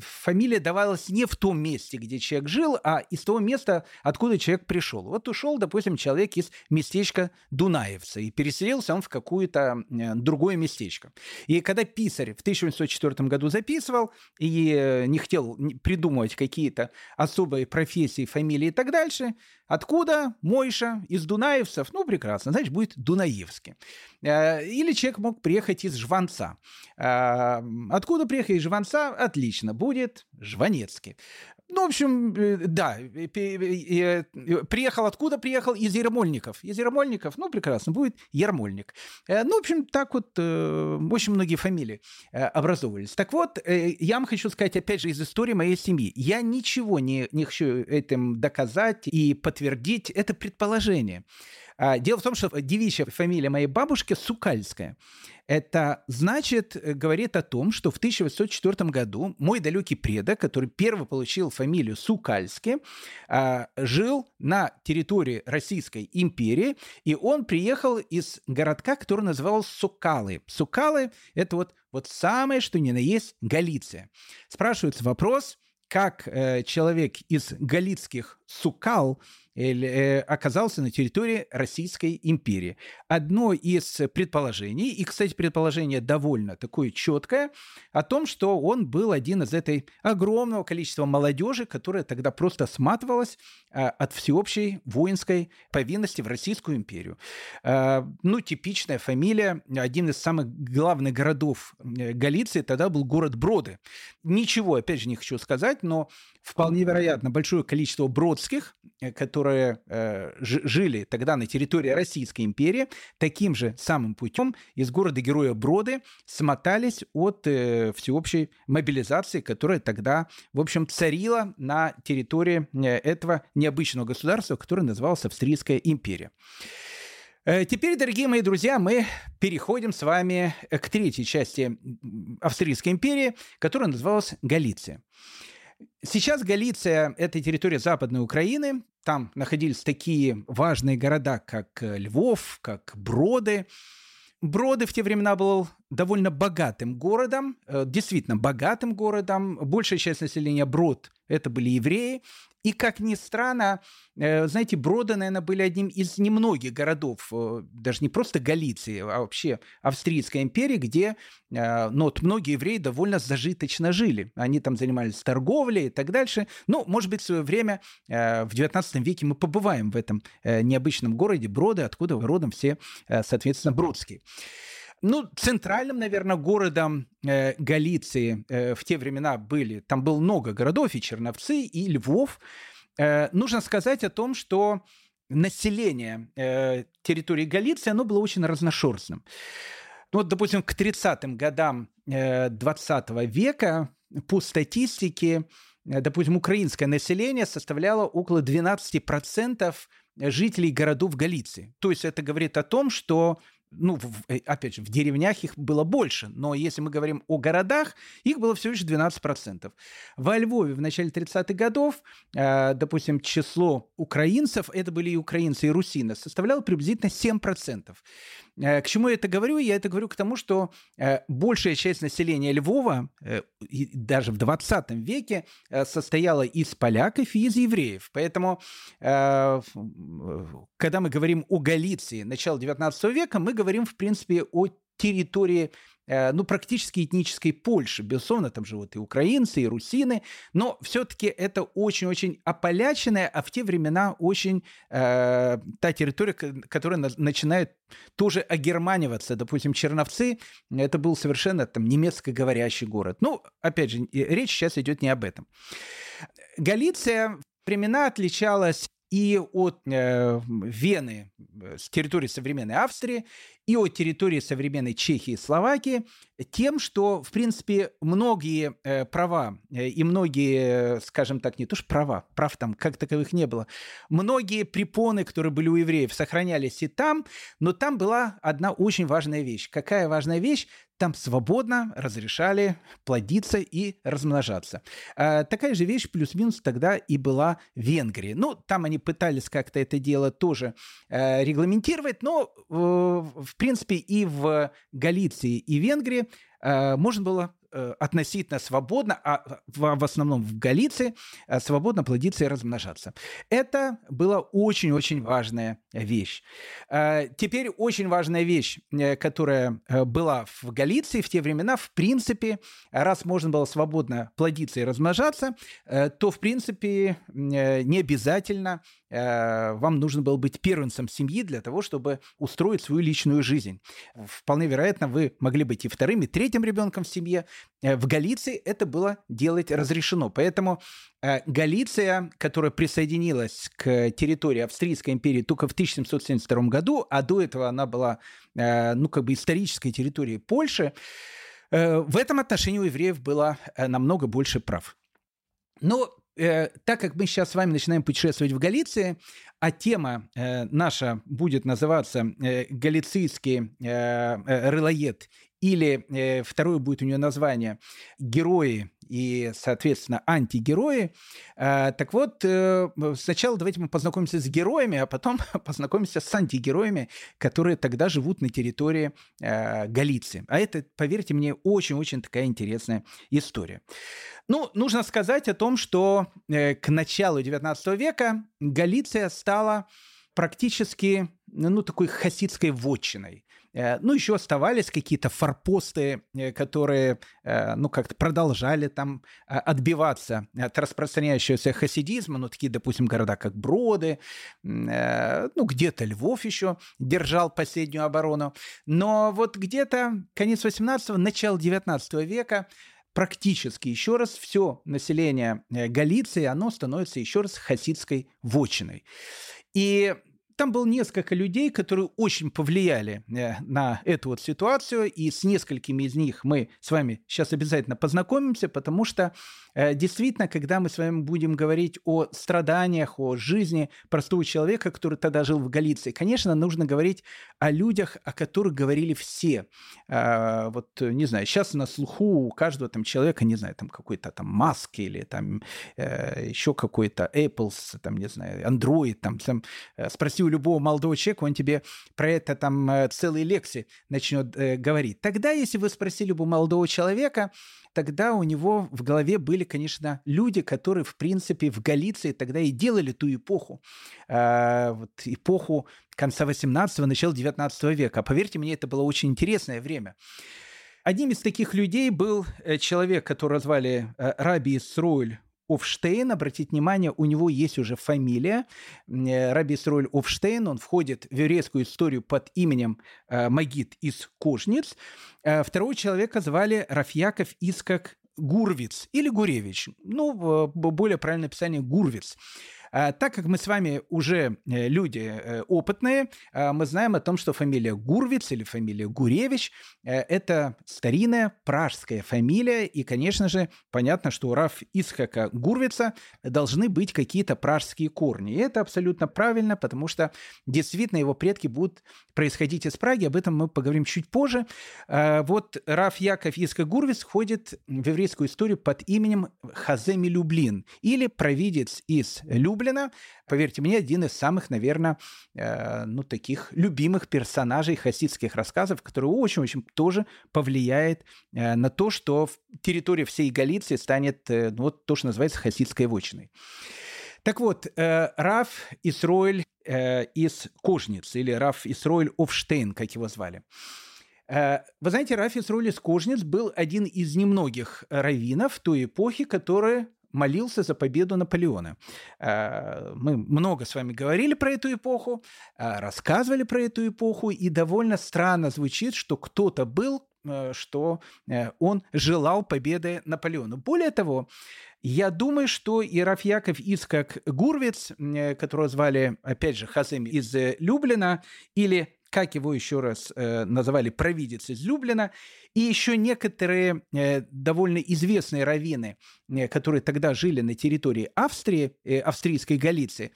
фамилия давалась не в том месте, где человек жил, а из того места, откуда человек пришел. Вот ушел, допустим, человек из местечка Дунаевца, и переселился он в какое-то другое местечко. И когда писарь в 1804 году записывал и не хотел придумывать какие-то особые профессии, фамилии и так дальше, откуда Мойша из Дунаевцев, ну, прекрасно, значит, будет Дунаевский. Или человек мог приехать из Жванца. Откуда приехать из Жванца? Отлично будет Жванецкий. Ну, в общем, э, да, приехал откуда приехал? Из Ермольников. Из Ермольников, ну, прекрасно, будет Ермольник. Э, ну, в общем, так вот э, очень многие фамилии образовывались. Так вот, я вам хочу сказать, опять же, из истории моей семьи. Я ничего не, не хочу этим доказать и подтвердить. Это предположение. А, дело в том, что девичья фамилия моей бабушки Сукальская. Это значит, э, говорит о том, что в 1804 году мой далекий предок, который первый получил фамилию Сукальский, а, жил на территории Российской империи, и он приехал из городка, который назывался Сукалы. Сукалы – это вот, вот самое, что ни на есть Галиция. Спрашивается вопрос, как э, человек из галицких Сукал – оказался на территории Российской империи. Одно из предположений, и, кстати, предположение довольно такое четкое, о том, что он был один из этой огромного количества молодежи, которая тогда просто сматывалась а, от всеобщей воинской повинности в Российскую империю. А, ну, типичная фамилия, один из самых главных городов э, Галиции тогда был город Броды. Ничего, опять же, не хочу сказать, но вполне вероятно, большое количество бродских, э, которые э, жили тогда на территории Российской империи, таким же самым путем из города-героя Броды смотались от э, всеобщей мобилизации, которая тогда, в общем, царила на территории э, этого необычного государства, которое называлось Австрийская империя. Э, теперь, дорогие мои друзья, мы переходим с вами к третьей части Австрийской империи, которая называлась Галиция. Сейчас Галиция – это территория Западной Украины. Там находились такие важные города, как э, Львов, как Броды. Броды в те времена был довольно богатым городом, э, действительно богатым городом. Большая часть населения Брод – это были евреи. И, как ни странно, э, знаете, Броды, наверное, были одним из немногих городов, э, даже не просто Галиции, а вообще Австрийской империи, где э, ну, вот многие евреи довольно зажиточно жили. Они там занимались торговлей и так дальше. Ну, может быть, в свое время, в XIX веке мы побываем в этом необычном городе Броды, откуда родом все, соответственно, бродские. Ну, центральным, наверное, городом э, Галиции э, в те времена были, там было много городов, и Черновцы, и Львов. Э, нужно сказать о том, что население э, территории Галиции, оно было очень разношерстным. Ну, вот, допустим, к 30-м годам э, 20 века по статистике, э, допустим, украинское население составляло около 12% жителей городов Галиции. То есть это говорит о том, что ну, в, э, опять же, в деревнях их было больше, но если мы говорим о городах, их было всего лишь 12%. Во Львове в начале 30-х годов, э, допустим, число украинцев, это были и украинцы, и русины, составляло приблизительно 7%. Э, к чему я это говорю? Я это говорю к тому, что э, большая часть населения Львова, э, даже в 20 веке, состояла из поляков и из евреев. Поэтому, когда мы говорим о Галиции начала 19 века, мы говорим, в принципе, о территории ну, практически этнической Польши. Безусловно, там живут и украинцы, и русины, но все-таки это очень-очень ополяченная, а в те времена очень э, та территория, которая на, начинает тоже огерманиваться. Допустим, Черновцы – это был совершенно там немецкоговорящий город. Ну, опять же, речь сейчас идет не об этом. Галиция времена отличалась и от э, Вены э, с территории современной Австрии, и от территории современной Чехии и Словакии тем, что, в принципе, многие э, права э, и многие, скажем так, не то что права, прав там как таковых не было, многие препоны, которые были у евреев, сохранялись и там, но там была одна очень важная вещь. Какая важная вещь? Там свободно разрешали плодиться и размножаться. А, такая же вещь плюс-минус тогда и была в Венгрии. Ну, там они пытались как-то это дело тоже э, регламентировать, но э, в принципе, и в Галиции, и Венгрии э, можно было относительно свободно, а в, основном в Галиции, э, свободно плодиться и размножаться. Это была очень-очень важная вещь. Э, теперь очень важная вещь, которая была в Галиции в те времена, в принципе, раз можно было свободно плодиться и размножаться, то, в принципе, не обязательно вам нужно было быть первенцем семьи для того, чтобы устроить свою личную жизнь. Вполне вероятно, вы могли быть и вторым, и третьим ребенком в семье, Э, в Галиции это было делать разрешено. Поэтому э, Галиция, которая присоединилась к территории Австрийской империи только в 1772 году, а до этого она была, э, ну, как бы исторической территорией Польши, в этом отношении у евреев было намного больше прав. Но э, так как мы сейчас с вами начинаем путешествовать в Галиции, а тема э, наша будет называться э, «Галицийский э, э, рылоед или э, второе будет у нее название «Герои» и, соответственно, антигерои. Э, так вот, э, сначала давайте мы познакомимся с героями, а потом познакомимся с антигероями, которые тогда живут на территории э, Галиции. А это, поверьте мне, очень-очень такая интересная история. Ну, нужно сказать о том, что э, к началу XIX века Галиция стала практически ну, такой хасидской вотчиной. Э, ну, еще оставались какие-то форпосты, э, которые, э, ну, как-то продолжали там отбиваться от распространяющегося хасидизма, ну, такие, допустим, города, как Броды, ну, где-то Львов еще держал последнюю оборону. Но вот где-то конец 18-го, начало 19 века практически еще раз все население Галиции, оно становится еще раз хасидской вотчиной. И там было несколько людей, которые очень повлияли э, на эту вот ситуацию, и с несколькими из них мы с вами сейчас обязательно познакомимся, потому что э, действительно, когда мы с вами будем говорить о страданиях, о жизни простого человека, который тогда жил в Галиции, конечно, нужно говорить о людях, о которых говорили все. А, вот, не знаю, сейчас на слуху у каждого там человека, не знаю, там какой-то там Маск или там э, еще какой-то Apple, там, не знаю, Android, там, там спроси у любого молодого человека, он тебе про это там э, целые лекции начнет э, говорить. Тогда, если вы спросили бы молодого человека, тогда у него в голове были, конечно, люди, которые, в принципе, в Галиции тогда и делали ту эпоху, э, вот, эпоху конца 18-го, начала 19 века. Поверьте мне, это было очень интересное время. Одним из таких людей был э, человек, которого звали э, Раби Исруэль Офштейн, обратите внимание, у него есть уже фамилия. Э, Раби Исруэль Офштейн, он входит в еврейскую историю под именем Магид из Кожниц. Второго человека звали Рафьяков Искак Гурвиц или Гуревич. Ну, более правильное описание Гурвиц. А, так как мы с вами уже э, люди э, опытные, а, мы знаем о том, что фамилия Гурвиц или фамилия Гуревич э, – это старинная пражская фамилия, и, конечно же, понятно, что у Раф Исхака Гурвица должны быть какие-то пражские корни. И это абсолютно правильно, потому что действительно его предки будут происходить из Праги, об этом мы поговорим чуть позже. А, вот Раф Яков Исхак Гурвиц входит в еврейскую историю под именем Хаземи Люблин или провидец из Люблина, Люблина. Поверьте мне, один из самых, наверное, э, ну, таких любимых персонажей хасидских рассказов, который очень-очень тоже повлияет э, на то, что территория всей Галиции станет, э, ну, вот то, что называется хасидской вотчиной. Так вот, э, Раф Исроэль э, из Кожниц, или Раф Исроэль Офштейн, как его звали. Э, вы знаете, Раф Исроэль из Кожниц был один из немногих раввинов той эпохи, которые молился за победу Наполеона. Э, мы много с вами говорили про эту эпоху, э, рассказывали про эту эпоху, и довольно странно звучит, что кто-то был, э, что он желал победы Наполеону. Более того, я думаю, что и Рафьяков Искак Гурвиц, которого звали, опять же, Хазем из Люблина, или как его еще раз э, называли, провидец из Люблина, и еще некоторые э, довольно известные раввины, э, которые тогда жили на территории Австрии, э, австрийской Галиции,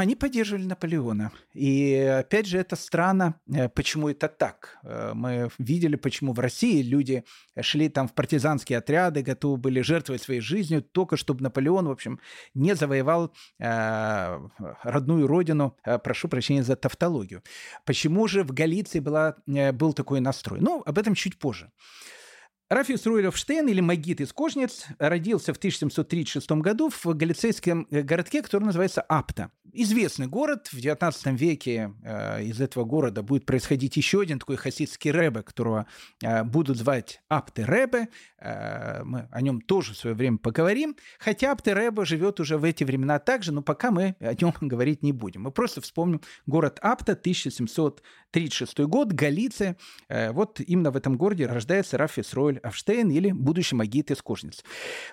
они поддерживали Наполеона. И опять же, это странно, э, почему это так. Э, мы видели, почему в России люди шли там в партизанские отряды, готовы были жертвовать своей жизнью, только чтобы Наполеон, в общем, не завоевал э, родную родину. Прошу прощения за тавтологию. Почему же в Галиции была, был такой настрой? Ну, об этом чуть позже. Рафис Руйлевштейн, или Магит из Кожниц, родился в 1736 году в галицейском э, городке, который называется Апта. Известный город. В 19 веке э, из этого города будет происходить еще один такой хасидский рэбе, которого э, будут звать Апты Рэбе. Э, мы о нем тоже в свое время поговорим. Хотя Апты Рэбе живет уже в эти времена также, но пока мы о нем говорить не будем. Мы просто вспомним город Апта, 1736 год, Галиция. Э, вот именно в этом городе рождается Рафис Ройль Рудольф Авштейн или будущий магит из Кожниц.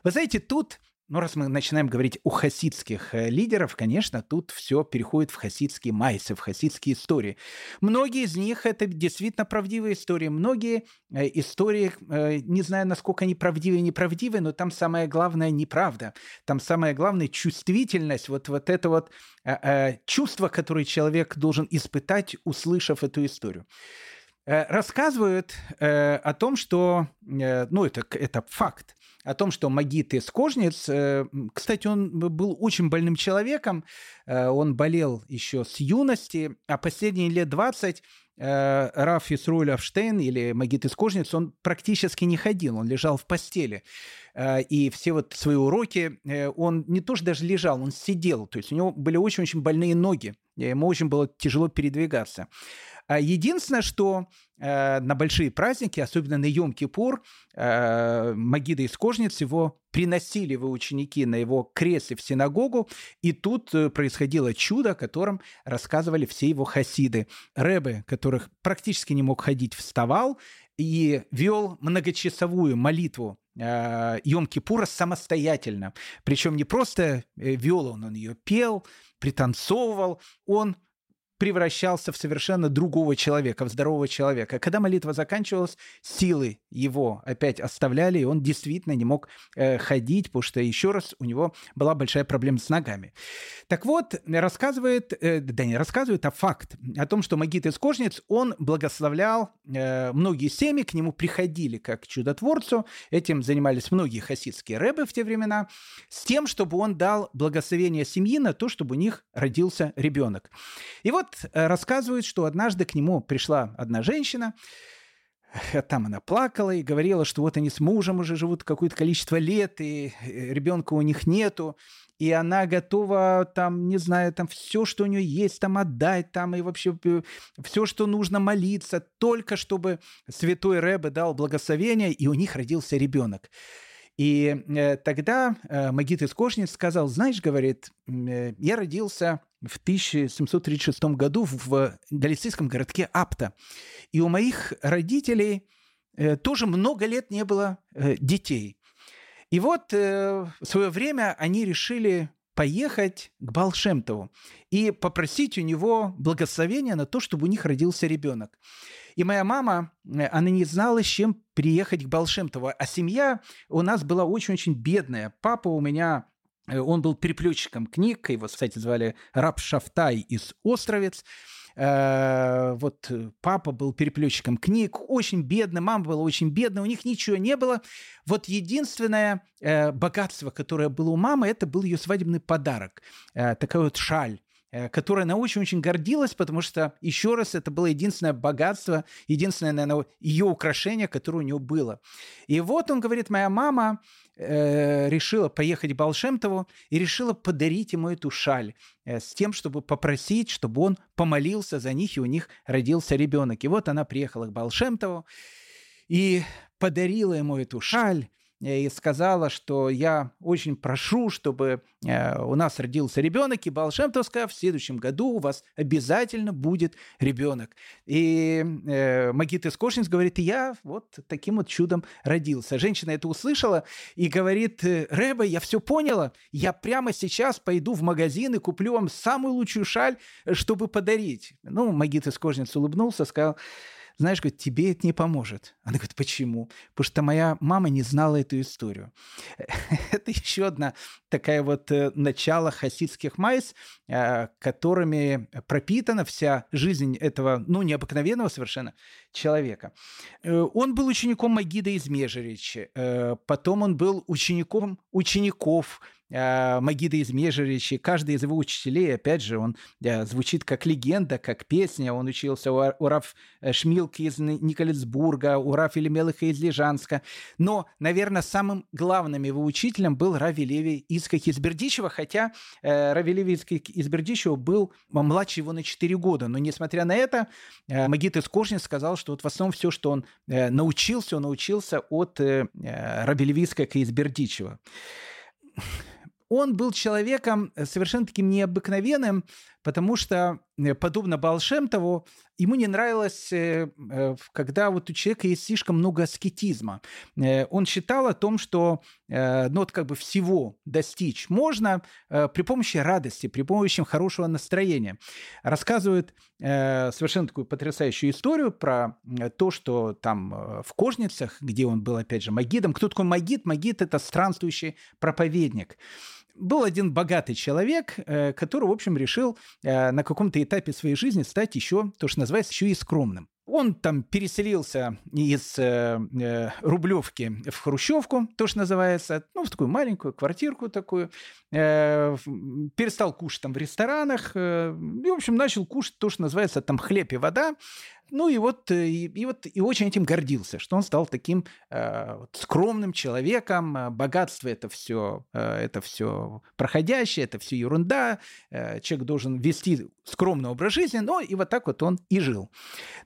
Вы знаете, тут ну, раз мы начинаем говорить о хасидских э, лидеров, конечно, тут все переходит в хасидские майсы, в хасидские истории. Многие из них это действительно правдивые истории. Многие э, истории, э, не знаю, насколько они правдивые или неправдивые, но там самое главное неправда. Там самое главное чувствительность, вот, вот это вот чувство, которое человек должен испытать, услышав эту историю. Э, рассказывают э, о том, что, э, ну, это, это факт, о том, что Магит из э, кстати, он был очень больным человеком, э, он болел еще с юности, а последние лет 20 э, Раф Исруэль Авштейн или Магит из он практически не ходил, он лежал в постели. Э, и все вот свои уроки, э, он не то что даже лежал, он сидел, то есть у него были очень-очень больные ноги, ему очень было тяжело передвигаться. А единственное, что э, на большие праздники, особенно на Йом-Кипур, э, Магида из Кожниц его приносили его ученики на его кресле в синагогу, и тут э, происходило чудо, о котором рассказывали все его хасиды. Рэбе, которых практически не мог ходить, вставал и вел многочасовую молитву Йом-Кипура самостоятельно. Причем не просто вел он, он ее пел, пританцовывал, он превращался в совершенно другого человека, в здорового человека. Когда молитва заканчивалась, силы его опять оставляли, и он действительно не мог э, ходить, потому что, еще раз, у него была большая проблема с ногами. Так вот, рассказывает, э, да не рассказывает, а факт о том, что Магит из Кожниц, он благословлял э, многие семьи, к нему приходили как к чудотворцу, этим занимались многие хасидские рэбы в те времена, с тем, чтобы он дал благословение семьи на то, чтобы у них родился ребенок. И вот э, рассказывают, что однажды к нему пришла одна женщина, там она плакала и говорила, что вот они с мужем уже живут какое-то количество лет, и э, ребенка у них нету, и она готова там, не знаю, там все, что у нее есть, там отдать, там и вообще э, все, что нужно молиться, только чтобы святой Рэбе дал благословение, и у них родился ребенок. И э, тогда э, Магит из Кошниц сказал, знаешь, говорит, э, я родился в 1736 году в галицийском городке Апта. И у моих родителей э, тоже много лет не было э, детей. И вот э, в свое время они решили поехать к Балшемтову и попросить у него благословения на то, чтобы у них родился ребенок. И моя мама, она не знала, с чем приехать к Балшемтову. А семья у нас была очень-очень бедная. Папа у меня он был переплетчиком книг, его, кстати, звали Раб Шафтай из Островец. Э, вот папа был переплетчиком книг, очень бедный, мама была очень бедная, у них ничего не было. Вот единственное э, богатство, которое было у мамы, это был ее свадебный подарок, такая вот шаль которой она очень-очень гордилась, потому что, еще раз, это было единственное богатство, единственное, наверное, ее украшение, которое у нее было. И вот он говорит, моя мама э, решила поехать к Балшемтову и решила подарить ему эту шаль э, с тем, чтобы попросить, чтобы он помолился за них, и у них родился ребенок. И вот она приехала к Балшемтову и подарила ему эту шаль, Э, и сказала, что я очень прошу, чтобы э, у нас родился ребенок, и Балшемтов сказал, в следующем году у вас обязательно будет ребенок. И э, Магита Скошниц говорит, я вот таким вот чудом родился. Женщина это услышала и говорит, Рэба, я все поняла, я прямо сейчас пойду в магазин и куплю вам самую лучшую шаль, чтобы подарить. Ну, Магита Скошниц улыбнулся, сказал, знаешь, говорит, тебе это не поможет. Она говорит, почему? Потому что моя мама не знала эту историю. это еще одна такая вот э, начало хасидских майс, э, которыми пропитана вся жизнь этого, ну, необыкновенного совершенно человека. Э, он был учеником Магида из Межеричи, потом он был учеником учеников а, Магида из Межеричи, каждый из его учителей, опять же, он а, звучит как легенда, как песня. Он учился у, Раф э, Шмилки из Николецбурга, у Раф Елемелыха из Лежанска. Но, наверное, самым главным его учителем был Рави Леви из Бердичева, хотя э, Рави Леви из Бердичева был младше его на 4 года. Но, несмотря на это, э, Магид из Кожни сказал, что вот в основном все, что он э, научился, он научился от э, э Раби Леви из Бердичева он был человеком э, совершенно таким необыкновенным, потому что, э, подобно Балшемтову, ему не нравилось, э, когда вот у человека есть слишком много аскетизма. Он считал о том, что ну, вот как бы всего достичь можно при помощи радости, при помощи хорошего настроения. Рассказывает совершенно такую потрясающую историю про то, что там в Кожницах, где он был, опять же, магидом. Кто такой магид? Магид – это странствующий проповедник был один богатый человек, э, который, в общем, решил э, на каком-то этапе своей жизни стать еще, то, что называется, еще и скромным. Он там переселился из э, э, Рублевки в Хрущевку, то, что называется, ну, в такую маленькую квартирку такую. Э, перестал кушать там в ресторанах. Э, и, в общем, начал кушать то, что называется там хлеб и вода. Ну и вот, э, и, и вот и очень этим гордился, что он стал таким э, вот, скромным человеком. Э, богатство это все, э, это все проходящее, это все ерунда. Э, человек должен вести скромный образ жизни, но и вот так вот он и жил.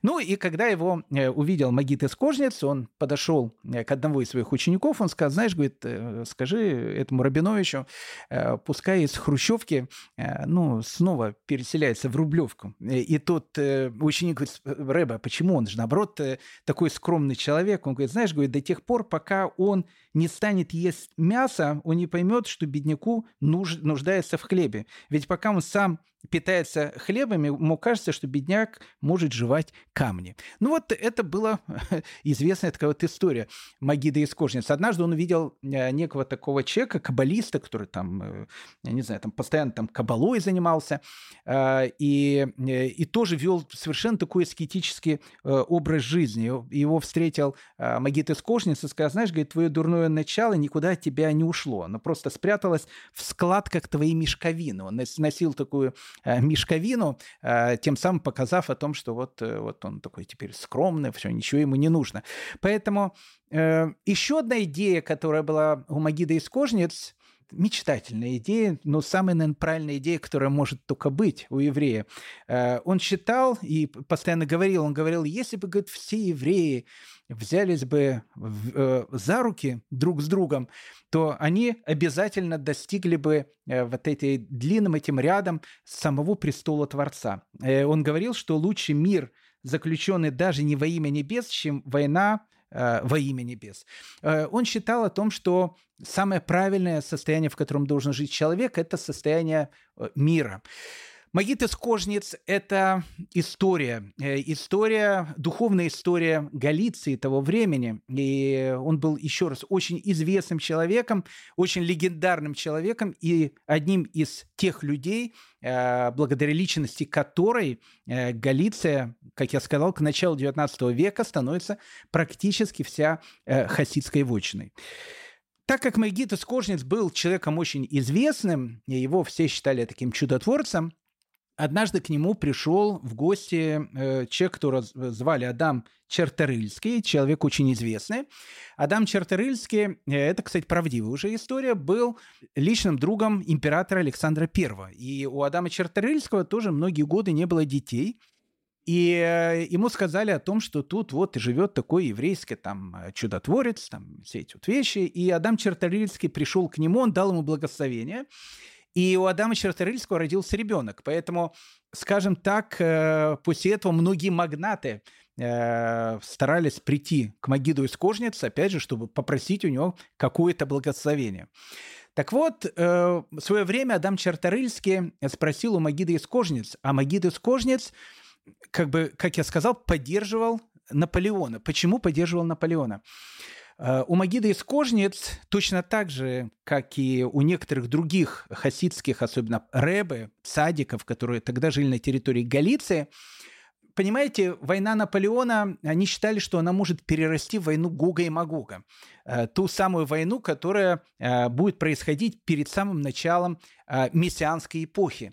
Ну и когда его э, увидел Магит из Кожниц, он подошел э, к одному из своих учеников, он сказал, знаешь, говорит, э, скажи этому Рабиновичу, э, пускай из Хрущевки, э, ну, снова переселяется в Рублевку. И тот э, ученик говорит, Рэба, почему он же, наоборот, э, такой скромный человек? Он говорит, знаешь, говорит, до тех пор, пока он не станет есть мясо, он не поймет, что бедняку нуж, нуждается в хлебе. Ведь пока он сам питается хлебом, ему кажется, что бедняк может жевать камни. Ну вот это была известная такая вот история Магида из Кожницы. Однажды он увидел э, некого такого человека, каббалиста, который там, э, я не знаю, там постоянно там кабалой занимался, э, и, и тоже вел совершенно такой аскетический образ жизни. Его встретил Магид из Кожницы и сказал, знаешь, говорит, твое дурное начало никуда от тебя не ушло. Оно просто спряталось в складках твоей мешковины. Он носил такую мешковину, тем самым показав о том, что вот, вот он такой теперь скромный, все, ничего ему не нужно. Поэтому э, еще одна идея, которая была у Магида из Кожниц, мечтательная идея, но самая, наверное, правильная идея, которая может только быть у еврея. Э, он считал и постоянно говорил, он говорил, если бы, говорит, все евреи взялись бы э, за руки друг с другом, то они обязательно достигли бы э, вот этой длинным этим рядом самого престола Творца. Он говорил, что лучший мир – заключенный даже не во имя небес, чем война во имя небес. Э, он считал о том, что самое правильное состояние, в котором должен жить человек, это состояние э, мира. Магит из Кожниц – это история, э, история, духовная история Галиции того времени. И он был, еще раз, очень известным человеком, очень легендарным человеком и одним из тех людей, э, благодаря личности которой э, Галиция, как я сказал, к началу XIX века становится практически вся хасидской вотчиной. Так как Магит из Кожниц был человеком очень известным, его все считали таким чудотворцем, однажды к нему пришел в гости э, человек, которого звали Адам Черторыльский, человек очень известный. Адам Черторыльский, э, это, кстати, правдивая уже история, был личным другом императора Александра I. И у Адама Черторыльского тоже многие годы не было детей. И э, ему сказали о том, что тут вот живет такой еврейский там э, чудотворец, там все эти вот вещи. И Адам Черторыльский пришел к нему, он дал ему благословение. И у Адама Черторыльского родился ребенок. Поэтому, скажем так, э, после этого многие магнаты э, старались прийти к Магиду из Кожниц, опять же, чтобы попросить у него какое-то благословение. Так вот, э, в свое время Адам Черторыльский спросил у Магида из Кожниц, а Магид из Кожниц, как бы, как я сказал, поддерживал Наполеона. Почему поддерживал Наполеона? Э, у Магида из Кожниц точно так же, как и у некоторых других хасидских, особенно рэбы, садиков, которые тогда жили на территории Галиции, понимаете, война Наполеона, они считали, что она может перерасти в войну Гога и Магога. Э, ту самую войну, которая э, будет происходить перед самым началом мессианской эпохи.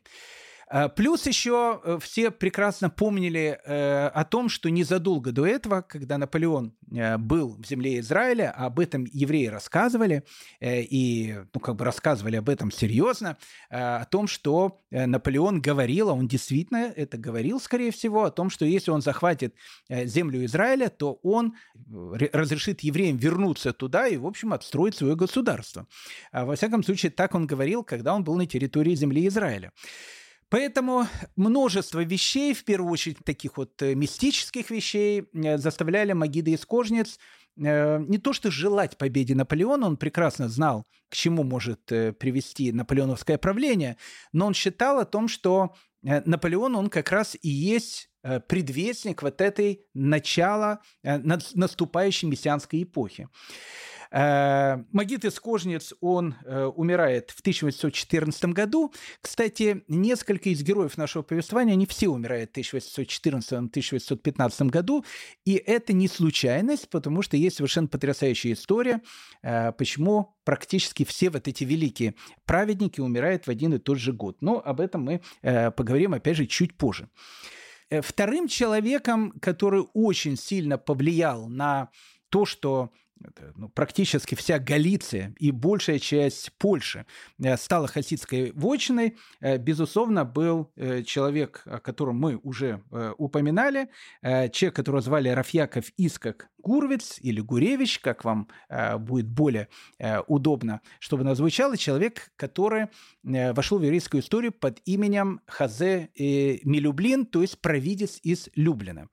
Э, плюс еще э, все прекрасно помнили э, о том, что незадолго до этого, когда Наполеон был в земле Израиля, об этом евреи рассказывали, и ну, как бы рассказывали об этом серьезно, о том, что Наполеон говорил, а он действительно это говорил, скорее всего, о том, что если он захватит землю Израиля, то он разрешит евреям вернуться туда и, в общем, отстроить свое государство. А во всяком случае, так он говорил, когда он был на территории земли Израиля. Поэтому множество вещей, в первую очередь таких вот э, мистических вещей, э, заставляли Магида из Кожниц э, не то что желать победе Наполеона, он прекрасно знал, к чему может привести наполеоновское правление, но он считал о том, что Наполеон, он как раз и есть предвестник вот этой начала наступающей мессианской эпохи. Э, Магит из он э, умирает в 1814 году. Кстати, несколько из героев нашего повествования, они все умирают в 1814-1815 году. И это не случайность, потому что есть совершенно потрясающая история, э, почему практически все вот эти великие праведники умирают в один и тот же год. Но об этом мы поговорим, опять же, чуть позже. Вторым человеком, который очень сильно повлиял на то, что это, ну, практически вся Галиция и большая часть Польши э, стала хасидской вотчиной, э, безусловно, был э, человек, о котором мы уже упоминали, человек, которого звали Рафьяков Искак Гурвиц или Гуревич, как вам будет более удобно, чтобы оно звучало, человек, который вошел в еврейскую историю под именем Хазе Милюблин, то есть провидец из Люблина.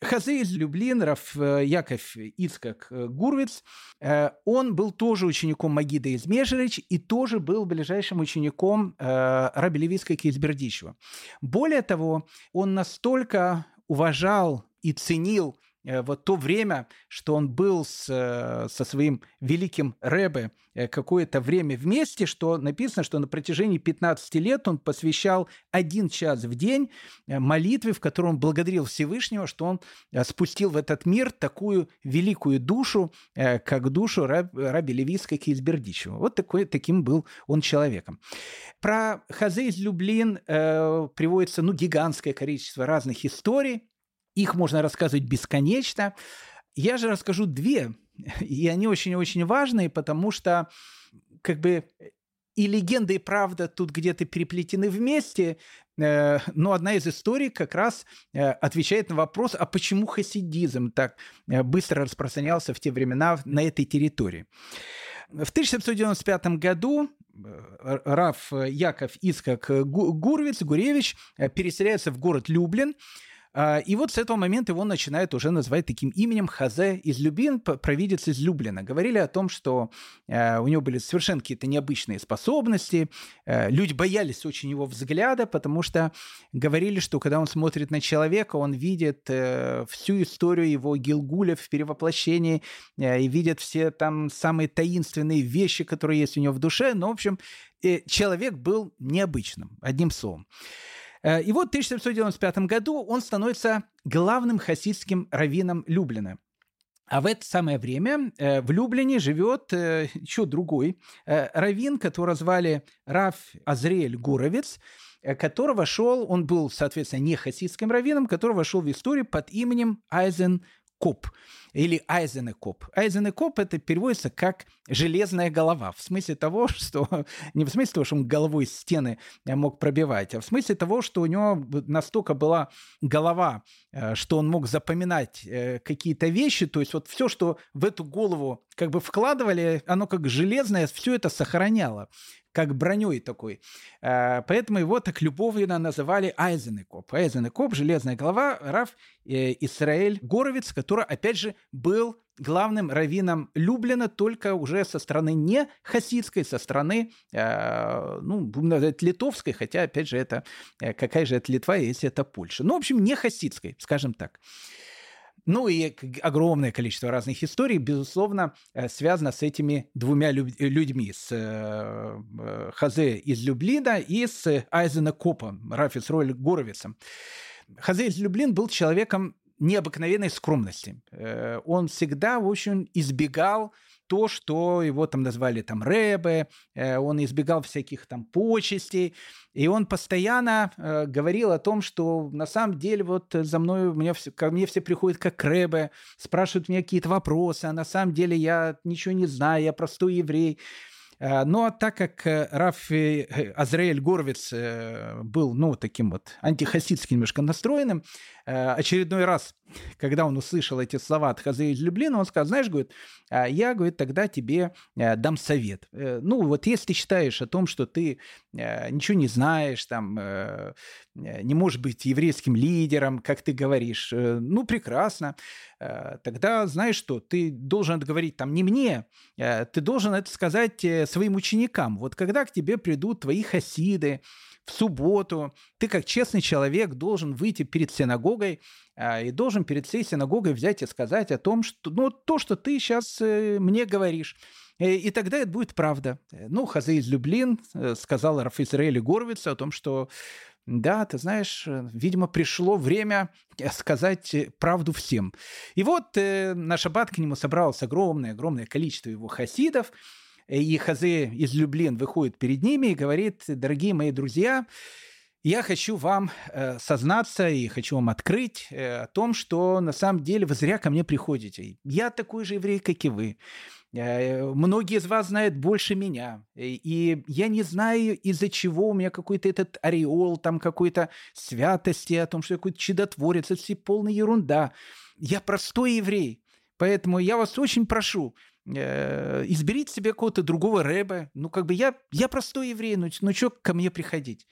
Хазе из Люблин, Раф э, Яков Ицкак э, Гурвиц, э, он был тоже учеником Магида из Межерич и тоже был ближайшим учеником Раби Левицка Кизбердичева. Более того, он настолько уважал и ценил вот то время, что он был с, э, со своим великим Рэбе э, какое-то время вместе, что написано, что на протяжении 15 лет он посвящал один час в день молитве, в которой он благодарил Всевышнего, что он спустил в этот мир такую великую душу, как душу раб, раби Левиска Кизбердичева. Вот такой, таким был он человеком. Про Хазе из Люблин э, приводится ну, гигантское количество разных историй, их можно рассказывать бесконечно. Я же расскажу две, и они очень-очень важные, потому что как бы и легенда, и правда тут где-то переплетены вместе, э, но одна из историй как раз э, отвечает на вопрос, а почему хасидизм так э, быстро распространялся в те времена на этой территории. В 1795 году Раф Яков Искак Гурвиц, Гуревич переселяется в город Люблин – и вот с этого момента его начинают уже называть таким именем Хазе из Любин, провидец из Люблина. Говорили о том, что а, у него были совершенно какие-то необычные способности. А, люди боялись очень его взгляда, потому что говорили, что когда он смотрит на человека, он видит э, всю историю его Гилгуля в перевоплощении и видит все там самые таинственные вещи, которые есть у него в душе. Но, в общем, э, человек был необычным, одним словом. Э, и вот в 1795 году он становится главным хасидским раввином Люблина. А в это самое время э, в Люблине живет э, еще другой раввин, которого звали Раф Азриэль Гуровец, который вошел, он был, соответственно, не хасидским раввином, который вошел в историю под именем Айзен Коп или Айзенекоп. Айзенекоп это переводится как железная голова, в смысле того, что не в смысле того, что он головой стены э, мог пробивать, а в смысле того, что у него настолько была голова, э, что он мог запоминать э, какие-то вещи, то есть вот все, что в эту голову как бы вкладывали, оно как железное, все это сохраняло как броней такой. Э, поэтому его так любовно называли Айзенекоп. Айзенекоп, железная голова, Раф э, Исраэль Горовец, который, опять же, был главным раввином Люблина, только уже со стороны не хасидской, со стороны, э, ну, будем называть, литовской, хотя, опять же, это какая же это Литва, если это Польша. Ну, в общем, не хасидской, скажем так. Ну и огромное количество разных историй, безусловно, э, связано с этими двумя людьми, с э, э, Хазе из Люблина и с Айзена Копом, Рафис Роль Горовицем. Хазе из Люблин был человеком необыкновенной скромности. Он всегда, в общем, избегал то, что его там назвали там Рэбе, э, он избегал всяких там почестей, и он постоянно э, говорил о том, что на самом деле вот за мной, меня все, ко мне все приходят как Рэбе, спрашивают меня какие-то вопросы, а на самом деле я ничего не знаю, я простой еврей. Э, но так как э, Рафи э, Азраэль Горвиц был, ну, таким вот антихасидским немножко настроенным, очередной раз, когда он услышал эти слова от Хазея из Люблина, он сказал, знаешь, говорит, «А я, говорит, тогда тебе дам совет. Ну, вот если ты считаешь о том, что ты ничего не знаешь, там, не можешь быть еврейским лидером, как ты говоришь, ну, прекрасно. Э, тогда знаешь что, ты должен это говорить там не мне, э, ты должен это сказать э, своим ученикам. Вот когда к тебе придут твои хасиды в субботу, ты как честный человек должен выйти перед синагогой и должен перед всей синагогой взять и сказать о том, что ну, то, что ты сейчас мне говоришь. И тогда это будет правда. Ну, Хазе из Люблин сказал Раф Израиль Горвицу о том, что да, ты знаешь, э, видимо, пришло время э, сказать э, правду всем. И вот э, на шаббат к нему собралось огромное-огромное количество его хасидов, и Хазе из Люблин выходит перед ними и говорит, дорогие мои друзья, я хочу вам э, сознаться и хочу вам открыть э, о том, что на самом деле вы зря ко мне приходите. Я такой же еврей, как и вы. Э, многие из вас знают больше меня. И я не знаю, из-за чего у меня какой-то этот ореол, там какой-то святости, о том, что я какой-то чудотворец. Это все полная ерунда. Я простой еврей. Поэтому я вас очень прошу, э, изберите себе какого-то другого рэба. Ну, как бы я, я простой еврей, ну, ну что ко мне приходить?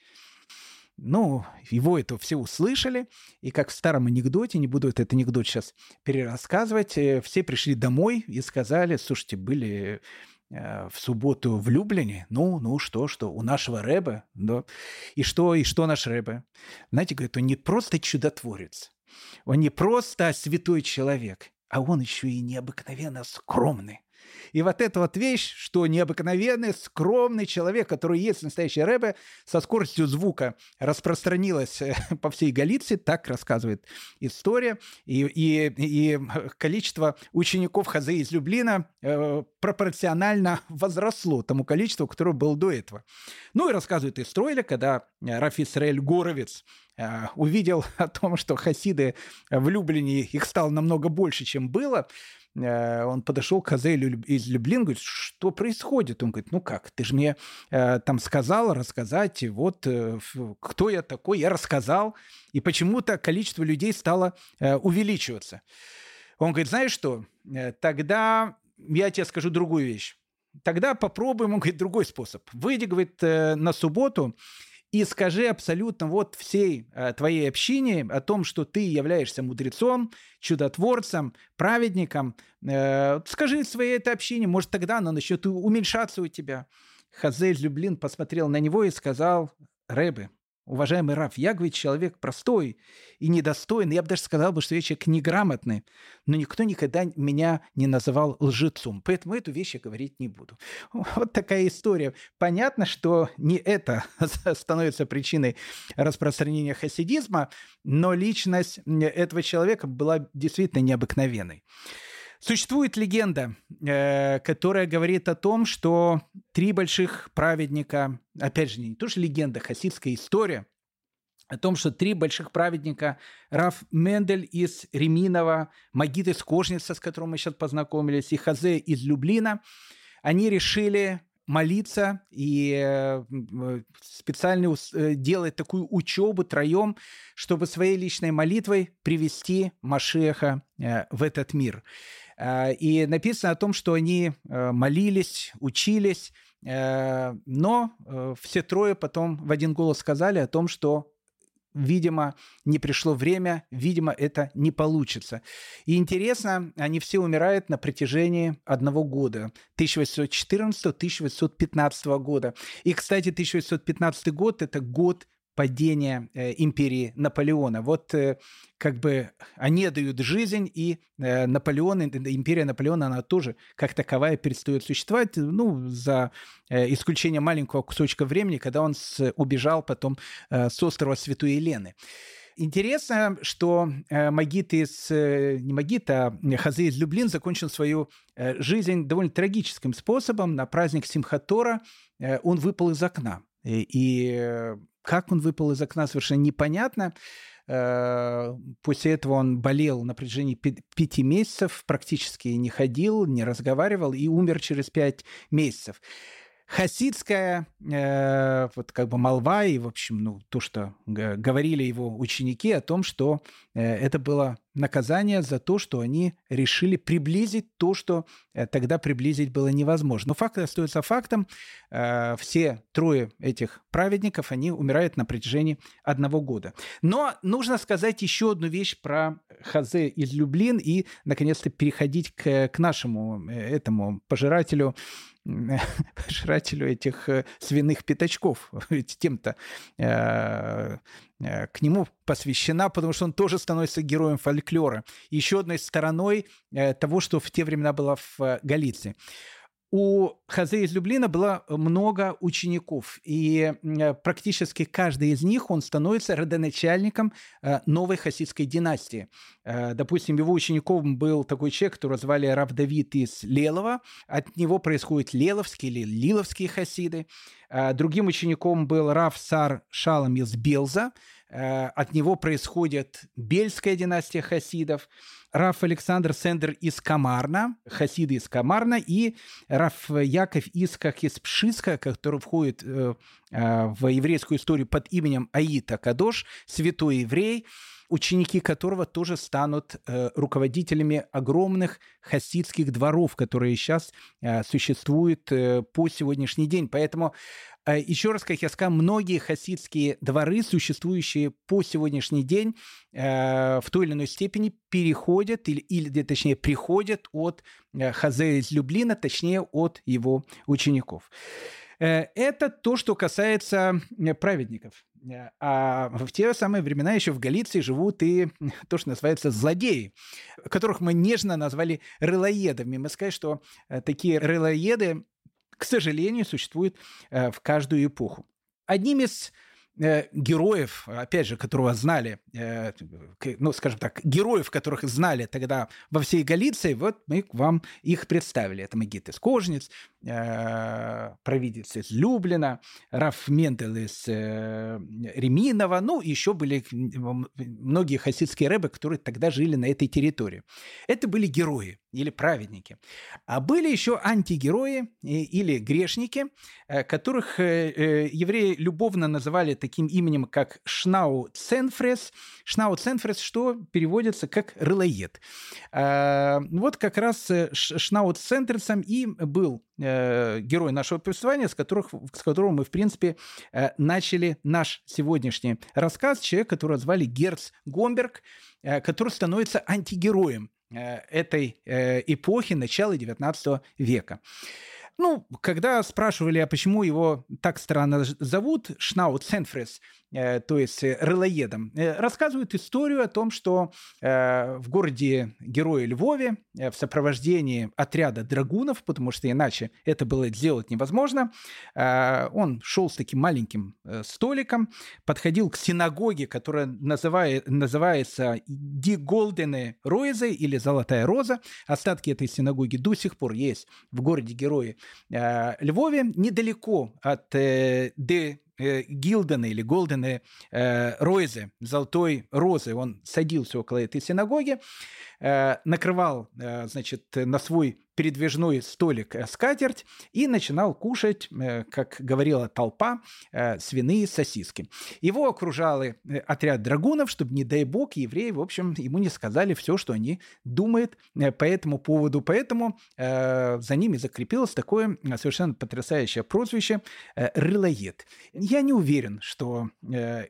Ну, его это все услышали, и как в старом анекдоте, не буду этот анекдот сейчас перерассказывать, э, все пришли домой и сказали, слушайте, были э, в субботу в Люблине, ну, ну, что, что, у нашего Рэба, да, и что, и что наш Рэбе? Знаете, говорит, он не просто чудотворец, он не просто святой человек, а он еще и необыкновенно скромный. И вот эта вот вещь, что необыкновенный, скромный человек, который есть настоящий рэбе, со скоростью звука распространилась э, по всей Галиции, так рассказывает история. И, и, и количество учеников Хазе из Люблина э, пропорционально возросло тому количеству, которое было до этого. Ну и рассказывает история, когда Раф Исраэль Горовец э, увидел о том, что хасиды в Люблине, их стало намного больше, чем было, Э, он подошел к Хазелю из Люблин, говорит, что происходит? Он говорит, ну как, ты же мне э, там сказал рассказать, вот э, кто я такой, я рассказал, и почему-то количество людей стало увеличиваться. Он говорит, знаешь что, тогда я тебе скажу другую вещь. Тогда попробуем, он говорит, другой способ. Выйди, говорит, на субботу и скажи абсолютно вот всей э, твоей общине о том, что ты являешься мудрецом, чудотворцем, праведником. Э, скажи своей этой общине, может, тогда она начнет уменьшаться у тебя. Хазель Люблин посмотрел на него и сказал, Рэбе, уважаемый Раф, я, говорит, человек простой и недостойный. Я бы даже сказал, бы, что я человек неграмотный, но никто никогда меня не называл лжецом. Поэтому эту вещь я говорить не буду. Вот такая история. Понятно, что не это становится причиной распространения хасидизма, но личность этого человека была действительно необыкновенной. Существует легенда, э, которая говорит о том, что три больших праведника, опять же, не то что легенда, хасидская история, о том, что три больших праведника, Раф Мендель из Реминова, Магит из Кожница, с которым мы сейчас познакомились, и Хазе из Люблина, они решили молиться и э, специально э, делать такую учебу троем, чтобы своей личной молитвой привести Машеха в этот мир. Э, и написано о том, что они э, молились, учились, э, но все трое потом в один голос сказали о том, что видимо, не пришло время, видимо, это не получится. И интересно, они все умирают на протяжении одного года, 1814-1815 года. И, кстати, 1815 год – это год падения э, империи Наполеона. Вот э, как бы они дают жизнь, и э, Наполеон, империя Наполеона, она тоже как таковая перестает существовать, ну, за э, исключением маленького кусочка времени, когда он с, убежал потом э, с острова Святой Елены. Интересно, что э, Магит из, э, не Магит, а Хазе из Люблин закончил свою э, жизнь довольно трагическим способом. На праздник Симхатора он выпал из окна. И как он выпал из окна, совершенно непонятно. Э, после этого он болел на протяжении пяти месяцев, практически не ходил, не разговаривал и умер через пять месяцев хасидская э, вот как бы молва и, в общем, ну, то, что говорили его ученики о том, что э, это было наказание за то, что они решили приблизить то, что э, тогда приблизить было невозможно. Но факт остается фактом. Э, все трое этих праведников, они умирают на протяжении одного года. Но нужно сказать еще одну вещь про Хазе из Люблин и, наконец-то, переходить к, к нашему э, этому пожирателю пожирателю этих э, свиных пятачков. Ведь тем-то э, э, к нему посвящена, потому что он тоже становится героем фольклора. Еще одной стороной того, что в те времена было в Галиции у Хазе из Люблина было много учеников, и э, практически каждый из них, он становится родоначальником э, новой хасидской династии. Э, допустим, его учеником был такой человек, которого звали Рав Давид из Лелова. От него происходят леловские или лиловские хасиды. Другим учеником был Рав Сар Шалам из Белза. От него происходит Бельская династия хасидов. Раф Александр Сендер из Камарна, хасиды из Камарна, и Раф Яков Исках из Пшиска, который входит э, э, в еврейскую историю под именем Аита Кадош, святой еврей, ученики которого тоже станут э, руководителями огромных хасидских дворов, которые сейчас э, существуют э, по сегодняшний день. Поэтому еще раз, как я сказал, многие хасидские дворы, существующие по сегодняшний день, э, в той или иной степени переходят или, или точнее, приходят от э, Хазея из Люблина, точнее, от его учеников. Э, это то, что касается праведников. А в те самые времена еще в Галиции живут и то, что называется злодеи, которых мы нежно назвали рылоедами. Мы сказали, что такие рылоеды, к сожалению, существуют в каждую эпоху. Одним из Э, героев, опять же, которого знали, э, ну, скажем так, героев, которых знали тогда во всей Галиции, вот мы вам их представили. Это Магит из Кожниц, э, провидец из Люблина, Раф Мендел из Реминова, ну, еще были многие хасидские рэбы, которые тогда жили на этой территории. Это были герои или праведники. А были еще антигерои или грешники, которых евреи любовно называли таким именем, как Шнау Ценфрес. Шнау Ценфрес, что переводится как «рылоед». А, вот как раз э, Шнау Центресом и был э, герой нашего повествования, с, которых, с которого мы, в принципе, э, начали наш сегодняшний рассказ. Человек, которого звали Герц Гомберг, который становится антигероем этой эпохи начала XIX века. Ну, когда спрашивали, а почему его так странно зовут, Шнаут Сенфрес, Э, то есть э, рылоедом, э, рассказывают историю о том, что в городе Героя Львове в сопровождении отряда драгунов, потому что иначе это было сделать невозможно, он шел с таким маленьким столиком, подходил к синагоге, которая называет, называется Ди Голдене Ройзе или Золотая Роза. Остатки этой синагоги до сих пор есть в городе Героя Львове, недалеко от Де э, Гилдены или Голдены э, Ройзе, Золотой Розы, он садился около этой синагоги, э, накрывал, э, значит, на свой передвижной столик э, скатерть и начинал кушать, э, как говорила толпа, э, свиные сосиски. Его окружал отряд драгунов, чтобы, не дай бог, евреи, в общем, ему не сказали все, что они думают по этому поводу. Поэтому за ними закрепилось такое совершенно потрясающее прозвище «рылоед». Я не уверен, что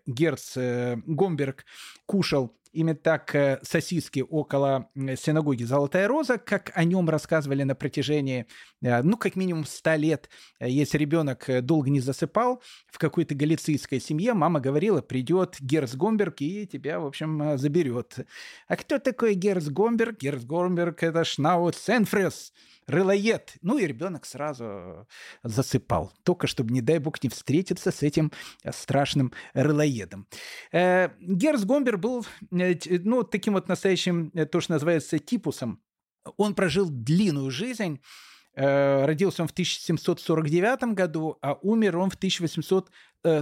Герц Гомберг кушал именно так э, сосиски около синагоги «Золотая роза», как о нем рассказывали на протяжении, э, ну, как минимум 100 лет. Если ребенок э, долго не засыпал в какой-то галицийской семье, мама говорила, придет Герц Гомберг и тебя, в общем, заберет. А кто такой Герц Гомберг? Герц Гомберг – это Schnauzenfresser – рылоед. Ну и ребенок сразу засыпал. Только чтобы, не дай бог, не встретиться с этим страшным рылоедом. Э, Герц Гомберг был э, ну, таким вот настоящим, э, то, что называется, типусом. Он прожил длинную жизнь, Родился он в 1749 году, а умер он в 1800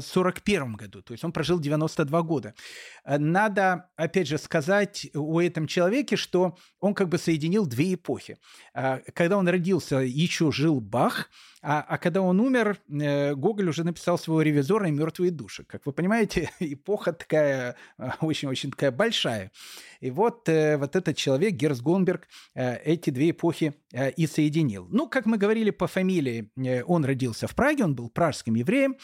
41 году, то есть он прожил 92 года. Э, надо, опять же, сказать о этом человеке, что он как бы соединил две эпохи. Э, когда он родился, еще жил Бах, а, а когда он умер, э, Гоголь уже написал своего ревизора «Мертвые души». Как вы понимаете, эпоха такая, очень-очень такая большая. И вот, вот этот человек, Герц Гонберг, эти две эпохи и соединил. Ну, как мы говорили по фамилии, он родился в Праге, он был пражским евреем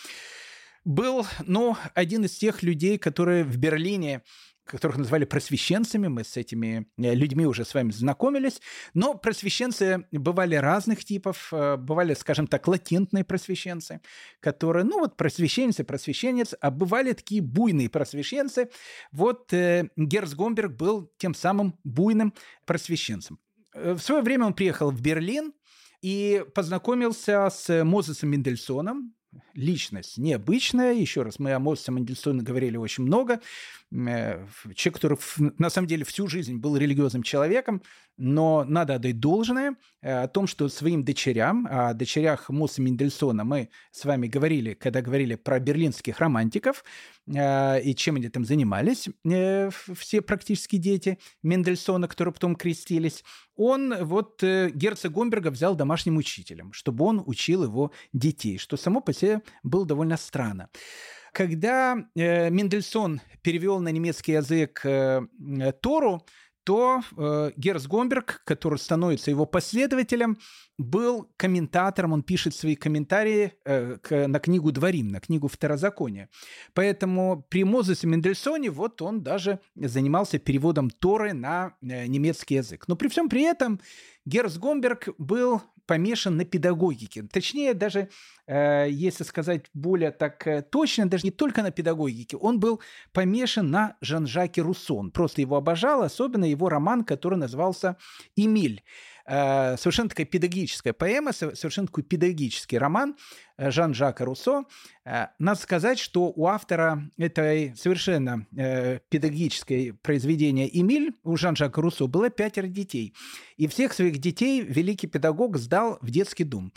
был, ну, один из тех людей, которые в Берлине которых называли просвещенцами, мы с этими э, людьми уже с вами знакомились, но просвещенцы бывали разных типов, э, бывали, скажем так, латентные просвещенцы, которые, ну вот просвещенцы, просвещенец, а бывали такие буйные просвещенцы. Вот э, Герц Гомберг был тем самым буйным просвещенцем. Э, в свое время он приехал в Берлин и познакомился с Мозесом Мендельсоном, личность необычная. Еще раз, мы о Моцарте Мендельсоне говорили очень много. Э, человек, который на самом деле всю жизнь был религиозным человеком, но надо отдать должное э, о том, что своим дочерям, о дочерях Моса Мендельсона мы с вами говорили, когда говорили про берлинских романтиков э, и чем они там занимались, все практически дети Мендельсона, которые потом крестились, он вот герцог Гомберга взял домашним учителем, чтобы он учил его детей, что само по себе было довольно странно. Когда э, Мендельсон перевел на немецкий язык э, Тору, то э, Герц Гомберг, который становится его последователем, был комментатором, он пишет свои комментарии э, к, на книгу «Дворим», на книгу «Второзаконие». Поэтому при Мозесе Мендельсоне вот он даже занимался переводом Торы на э, немецкий язык. Но при всем при этом Герц Гомберг был помешан на педагогике. Точнее, даже, э, если сказать более так э, точно, даже не только на педагогике, он был помешан на Жан-Жаке Руссо. Он просто его обожал, особенно его роман, который назывался «Эмиль». Э, совершенно такая педагогическая поэма, совершенно такой педагогический роман э, Жан-Жака Руссо. Э, надо сказать, что у автора этой совершенно педагогической произведения «Эмиль» у Жан-Жака Руссо было пятеро детей. И всех своих детей великий педагог сдал в детский дом,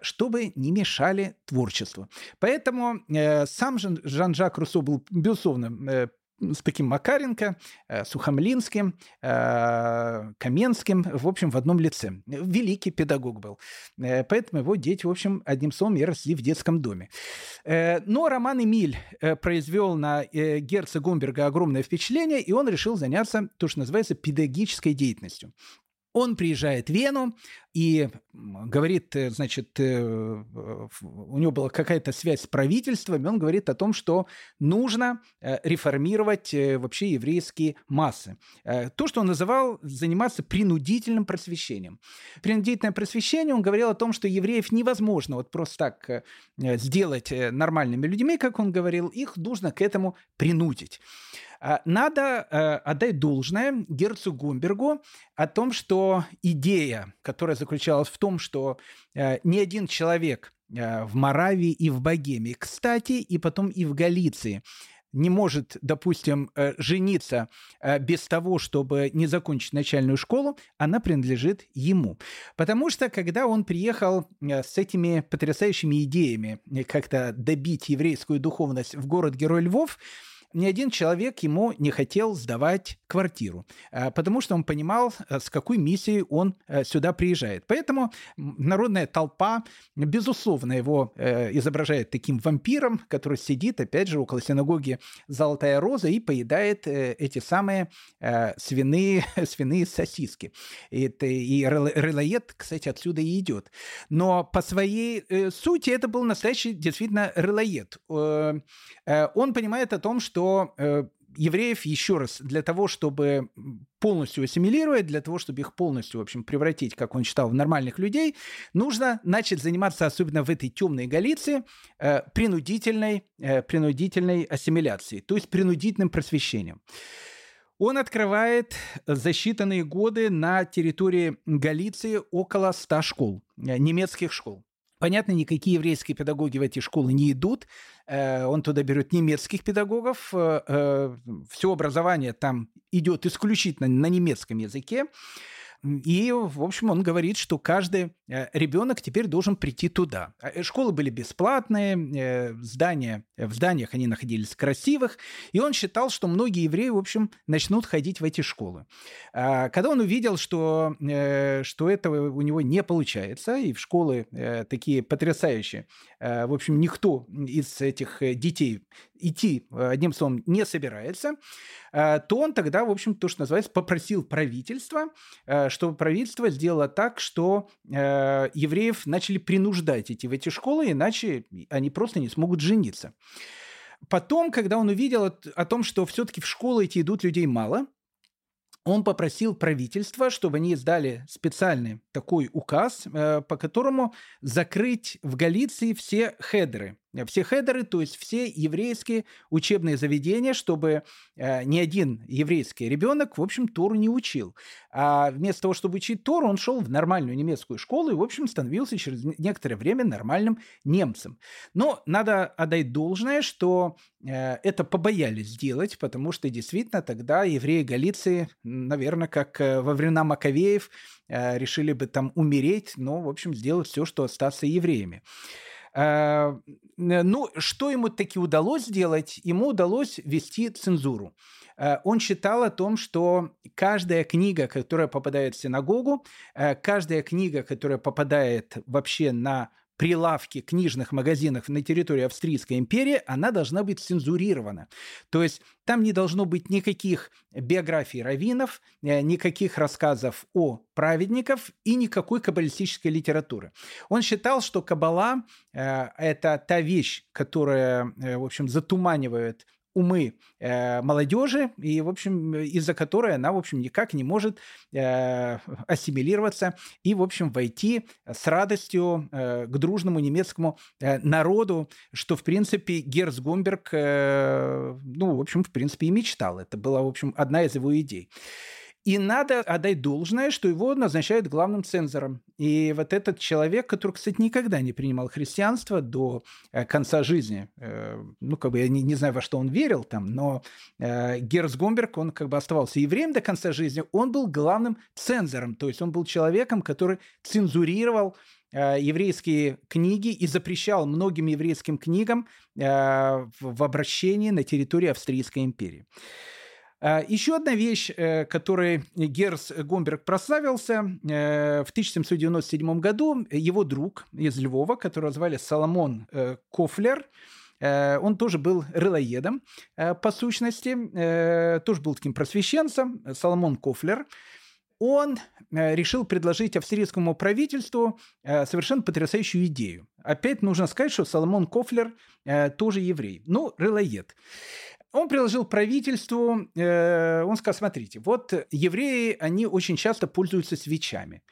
чтобы не мешали творчеству. Поэтому сам Жан-Жак Руссо был, безусловно, с таким Макаренко, э, Сухомлинским, э, Каменским, в общем, в одном лице. Великий педагог был. Э, поэтому его дети, в общем, одним словом, и росли в детском доме. Но Роман Эмиль произвел на Герца Гумберга огромное впечатление, и он решил заняться то, что называется педагогической деятельностью. Он приезжает в Вену и говорит, э, значит, э, у него была какая-то связь с правительством, и он говорит о том, что нужно э, реформировать вообще еврейские массы. То, что он называл заниматься принудительным просвещением. Принудительное просвещение, он говорил о том, что евреев невозможно вот просто так сделать нормальными людьми, как он говорил, их нужно к этому принудить. А, надо э, отдать должное Герцу Гумбергу о том, что идея, которая заключалась в том, что э, ни один человек э, в Моравии и в Богемии, кстати, и потом и в Галиции, не может, допустим, жениться без того, чтобы не закончить начальную школу, она принадлежит ему. Потому что, когда он приехал с этими потрясающими идеями как-то добить еврейскую духовность в город-герой Львов, ни один человек ему не хотел сдавать квартиру, а, потому что он понимал, э, с какой миссией он э, сюда приезжает. Поэтому народная толпа, безусловно, его э, изображает таким вампиром, который сидит, опять же, около синагоги «Золотая роза» и поедает эти самые свиные, свиные сосиски. И, и релоед, кстати, отсюда и идет. Но по своей сути это был настоящий действительно релоед. Он понимает о том, что что э, евреев еще раз для того, чтобы полностью ассимилировать, для того, чтобы их полностью, в общем, превратить, как он считал, в нормальных людей, нужно начать заниматься, особенно в этой темной Галиции, э, принудительной, э, принудительной ассимиляцией, то есть принудительным просвещением. Он открывает за считанные годы на территории Галиции около 100 школ, немецких школ. Понятно, никакие еврейские педагоги в эти школы не идут. Э, он туда берет немецких педагогов. Э, э, Все образование там идет исключительно на немецком языке. И, в общем, он говорит, что каждый ребенок теперь должен прийти туда. А, э, школы были бесплатные, э, здания, в зданиях они находились красивых, и он считал, что многие евреи, в общем, начнут ходить в эти школы. А, когда он увидел, что, что этого у него не получается, и в школы такие потрясающие, в общем, никто из этих детей идти, одним словом, не собирается, то он тогда, в общем, то, что называется, попросил правительство, чтобы правительство сделало так, что э, евреев начали принуждать идти в эти школы, иначе они просто не смогут жениться. Потом, когда он увидел о том, что все-таки в школы эти идут людей мало, он попросил правительство, чтобы они издали специальный такой указ, э, по которому закрыть в Галиции все хедры все хедеры, то есть все еврейские учебные заведения, чтобы э, ни один еврейский ребенок, в общем, Тору не учил. А вместо того, чтобы учить Тору, он шел в нормальную немецкую школу и, в общем, становился через некоторое время нормальным немцем. Но надо отдать должное, что э, это побоялись сделать, потому что действительно тогда евреи Галиции, наверное, как э, во времена Маковеев, э, решили бы там умереть, но, в общем, сделать все, что остаться евреями. Э, ну, что ему таки удалось сделать? Ему удалось вести цензуру. Э, он считал о том, что каждая книга, которая попадает в синагогу, э, каждая книга, которая попадает вообще на прилавке книжных магазинов на территории Австрийской империи, она должна быть цензурирована. То есть там не должно быть никаких биографий раввинов, э, никаких рассказов о праведников и никакой каббалистической литературы. Он считал, что каббала э, – это та вещь, которая, э, в общем, затуманивает умы э, молодежи, и, в общем, из-за которой она, в общем, никак не может э, ассимилироваться и, в общем, войти с радостью э, к дружному немецкому э, народу, что, в принципе, Герц Гумберг, э, ну, в общем, в принципе, и мечтал. Это была, в общем, одна из его идей. И надо отдать должное, что его назначают главным цензором. И вот этот человек, который, кстати, никогда не принимал христианство до э, конца жизни, э, ну, как бы я не, не знаю, во что он верил там, но э, Герц Гомберг, он как бы оставался евреем до конца жизни, он был главным цензором, то есть он был человеком, который цензурировал еврейские книги и запрещал многим еврейским книгам в обращении на территории Австрийской империи. А, Еще одна вещь, э, которой Герс Гомберг прославился, э, в 1797 году его друг из Львова, которого звали Соломон э, Кофлер, он тоже был рылоедом по сущности, тоже был таким просвещенцем, Соломон Кофлер. Он решил предложить австрийскому правительству совершенно потрясающую идею. Опять нужно сказать, что Соломон Кофлер тоже еврей, ну, рылоед он приложил правительству, э, он сказал, смотрите, вот евреи, они очень часто пользуются свечами.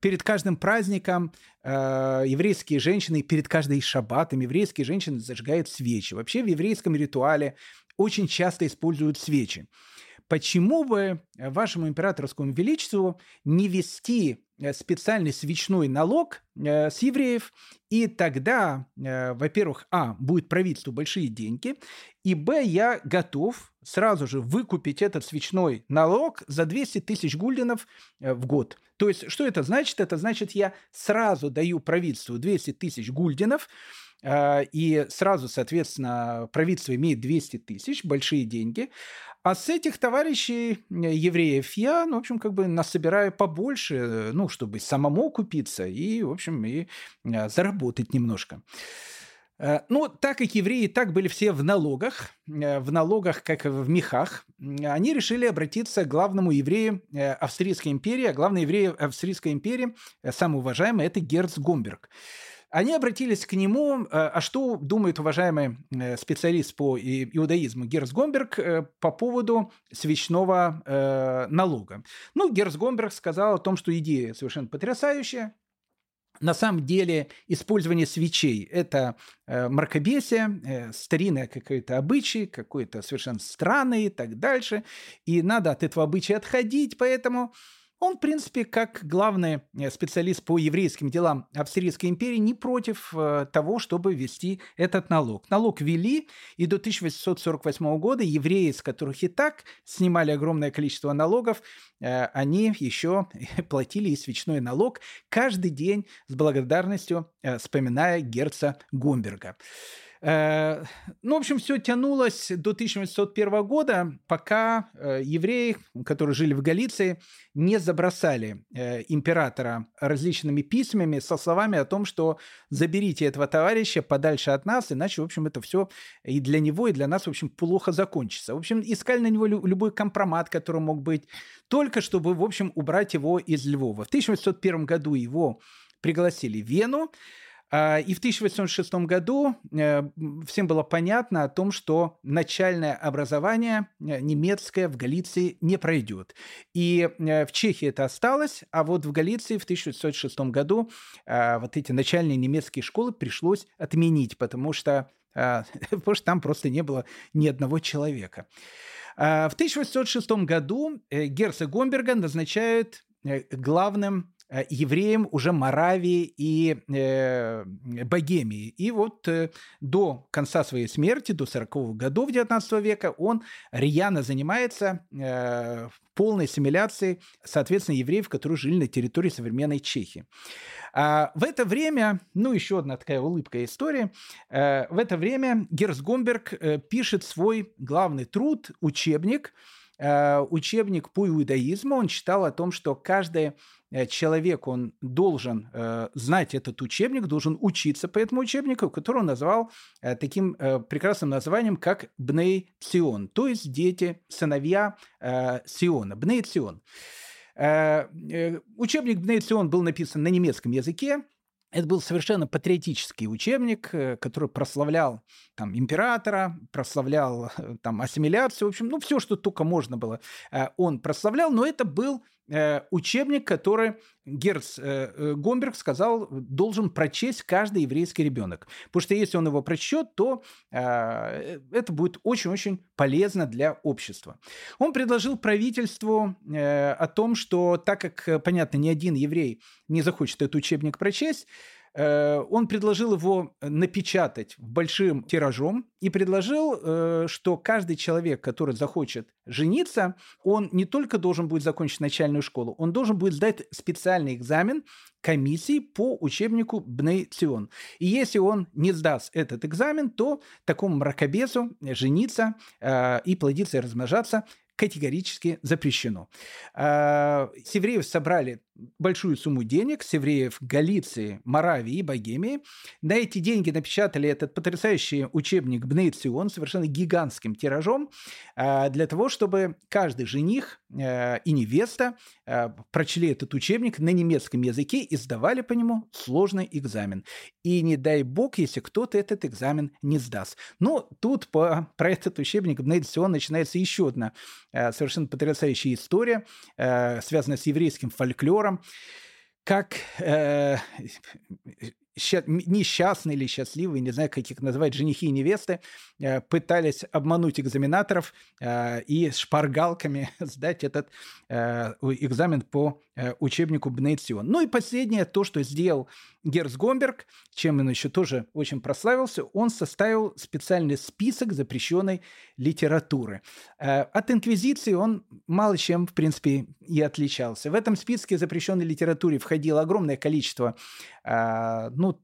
Перед каждым праздником э, еврейские женщины, перед каждой шаббатом еврейские женщины зажигают свечи. Вообще в еврейском ритуале очень часто используют свечи. Почему бы вашему императорскому величеству не вести специальный свечной налог э, с евреев, и тогда, э, во-первых, а, будет правительству большие деньги, и б, я готов сразу же выкупить этот свечной налог за 200 тысяч гульденов в год. То есть, что это значит? Это значит, я сразу даю правительству 200 тысяч гульденов, и сразу, соответственно, правительство имеет 200 тысяч, большие деньги, а с этих товарищей евреев я, ну, в общем, как бы насобираю побольше, ну, чтобы самому купиться и, в общем, и а, заработать немножко. Э, ну, так как евреи так были все в налогах, э, в налогах, как в мехах, они решили обратиться к главному еврею э, Австрийской империи, а главный еврей Австрийской империи, самый уважаемый, это Герц Гомберг. Они обратились к нему, э, а что думает уважаемый э, специалист по иудаизму Герц Гомберг э, по поводу свечного налога? Ну, Герц Гомберг сказал о том, что идея совершенно потрясающая, на самом деле использование свечей – это мракобесие, э, старинное какое-то обычай, какой-то совершенно странный и так дальше. И надо от этого обычая отходить, поэтому он, в принципе, как главный э, специалист по еврейским делам Австрийской империи, не против э, того, чтобы ввести этот налог. Налог ввели, и до 1848 года евреи, с которых и так снимали огромное количество налогов, э, они еще платили и свечной налог каждый день с благодарностью, вспоминая герца Гомберга. Э, ну, в общем, все тянулось до 1801 года, пока э, евреи, которые жили в Галиции, не забросали э, императора различными письмами со словами о том, что заберите этого товарища подальше от нас, иначе, в общем, это все и для него, и для нас, в общем, плохо закончится. В общем, искали на него любой компромат, который мог быть, только чтобы, в общем, убрать его из Львова. В 1801 году его пригласили в Вену, и в 1806 году э, всем было понятно о том, что начальное образование э, немецкое в Галиции не пройдет. И э, в Чехии это осталось, а вот в Галиции в 1606 году вот эти начальные немецкие школы пришлось отменить, потому что, потому что там просто не было ни одного человека. В 1806 году герцог Гомберга назначают главным евреям уже Моравии и э, Богемии. И вот э, до конца своей смерти, до 40-х годов XIX века, он рьяно занимается э, полной ассимиляцией, соответственно, евреев, которые жили на территории современной Чехии. А в это время, ну, еще одна такая улыбка истории, э, в это время Герц Гомберг э, пишет свой главный труд, учебник, э, учебник по иудаизму. Он читал о том, что каждое человек, он должен знать этот учебник, должен учиться по этому учебнику, который он назвал таким прекрасным названием, как Бней Цион, то есть дети, сыновья Сиона, Бней Цион. Учебник Бней Цион был написан на немецком языке, это был совершенно патриотический учебник, э, который прославлял там, императора, прославлял э, там, ассимиляцию, в общем, ну, все, что только можно было, э, он прославлял, но это был учебник, который Герц Гомберг сказал, должен прочесть каждый еврейский ребенок. Потому что если он его прочтет, то это будет очень-очень полезно для общества. Он предложил правительству о том, что так как, понятно, ни один еврей не захочет этот учебник прочесть, Э, он предложил его напечатать большим тиражом и предложил, э, что каждый человек, который захочет жениться, он не только должен будет закончить начальную школу, он должен будет сдать специальный экзамен комиссии по учебнику Бней Цион. И если он не сдаст этот экзамен, то такому мракобесу жениться э, и плодиться и размножаться категорически запрещено. С евреев собрали большую сумму денег, с евреев Галиции, Моравии и Богемии. На эти деньги напечатали этот потрясающий учебник Бнейцион совершенно гигантским тиражом а, для того, чтобы каждый жених а, и невеста прочли этот учебник на немецком языке и сдавали по нему сложный экзамен. И не дай бог, если кто-то этот экзамен не сдаст. Но тут по, про этот учебник Бнейцион начинается еще одна Э, совершенно потрясающая история, э, связанная с еврейским фольклором, как э, несчастные или счастливые, не знаю, как их называть, женихи и невесты, э, пытались обмануть экзаменаторов э, и шпаргалками сдать этот э, экзамен по учебнику Бнейтсион. Ну и последнее, то, что сделал Герц Гомберг, чем он еще тоже очень прославился, он составил специальный список запрещенной литературы. От инквизиции он мало чем, в принципе, и отличался. В этом списке запрещенной литературы входило огромное количество ну,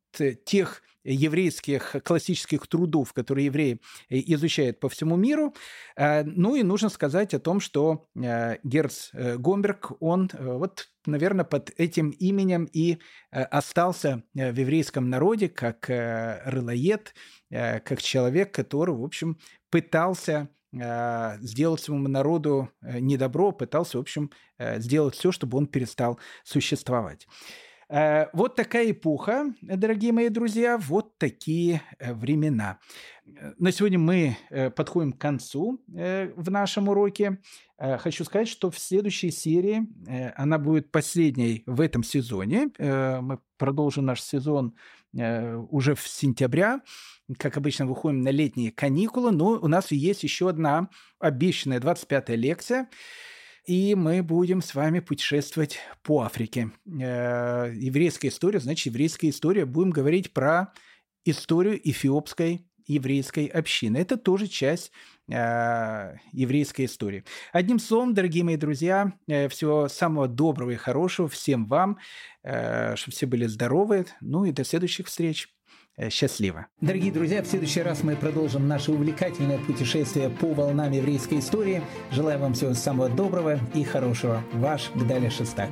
тех еврейских классических трудов, которые евреи э, изучают по всему миру. Э, ну и нужно сказать о том, что э, Герц Гомберг, он вот, наверное, под этим именем и остался в еврейском народе как рылоед, как человек, который, в общем, пытался сделать своему народу недобро, пытался, в общем, сделать все, чтобы он перестал существовать. Э, вот такая эпоха, дорогие мои друзья, вот такие э, времена. Э, на сегодня мы подходим к концу в нашем уроке. Хочу сказать, что в следующей серии, она будет последней в этом сезоне. Мы продолжим наш сезон уже в сентября. Как обычно, выходим на летние каникулы, но у нас есть еще одна обещанная 25-я лекция – и мы будем с вами путешествовать по Африке. Э, еврейская история, значит, еврейская история. Будем говорить про историю эфиопской еврейской общины. Это тоже часть э, еврейской истории. Одним словом, дорогие мои друзья, э, всего самого доброго и хорошего всем вам, э, чтобы все были здоровы. Ну и до следующих встреч. Э, счастливо. Дорогие друзья, в следующий раз мы продолжим наше увлекательное путешествие по волнам еврейской истории. Желаю вам всего самого доброго и хорошего. Ваш Гдаля Шестак.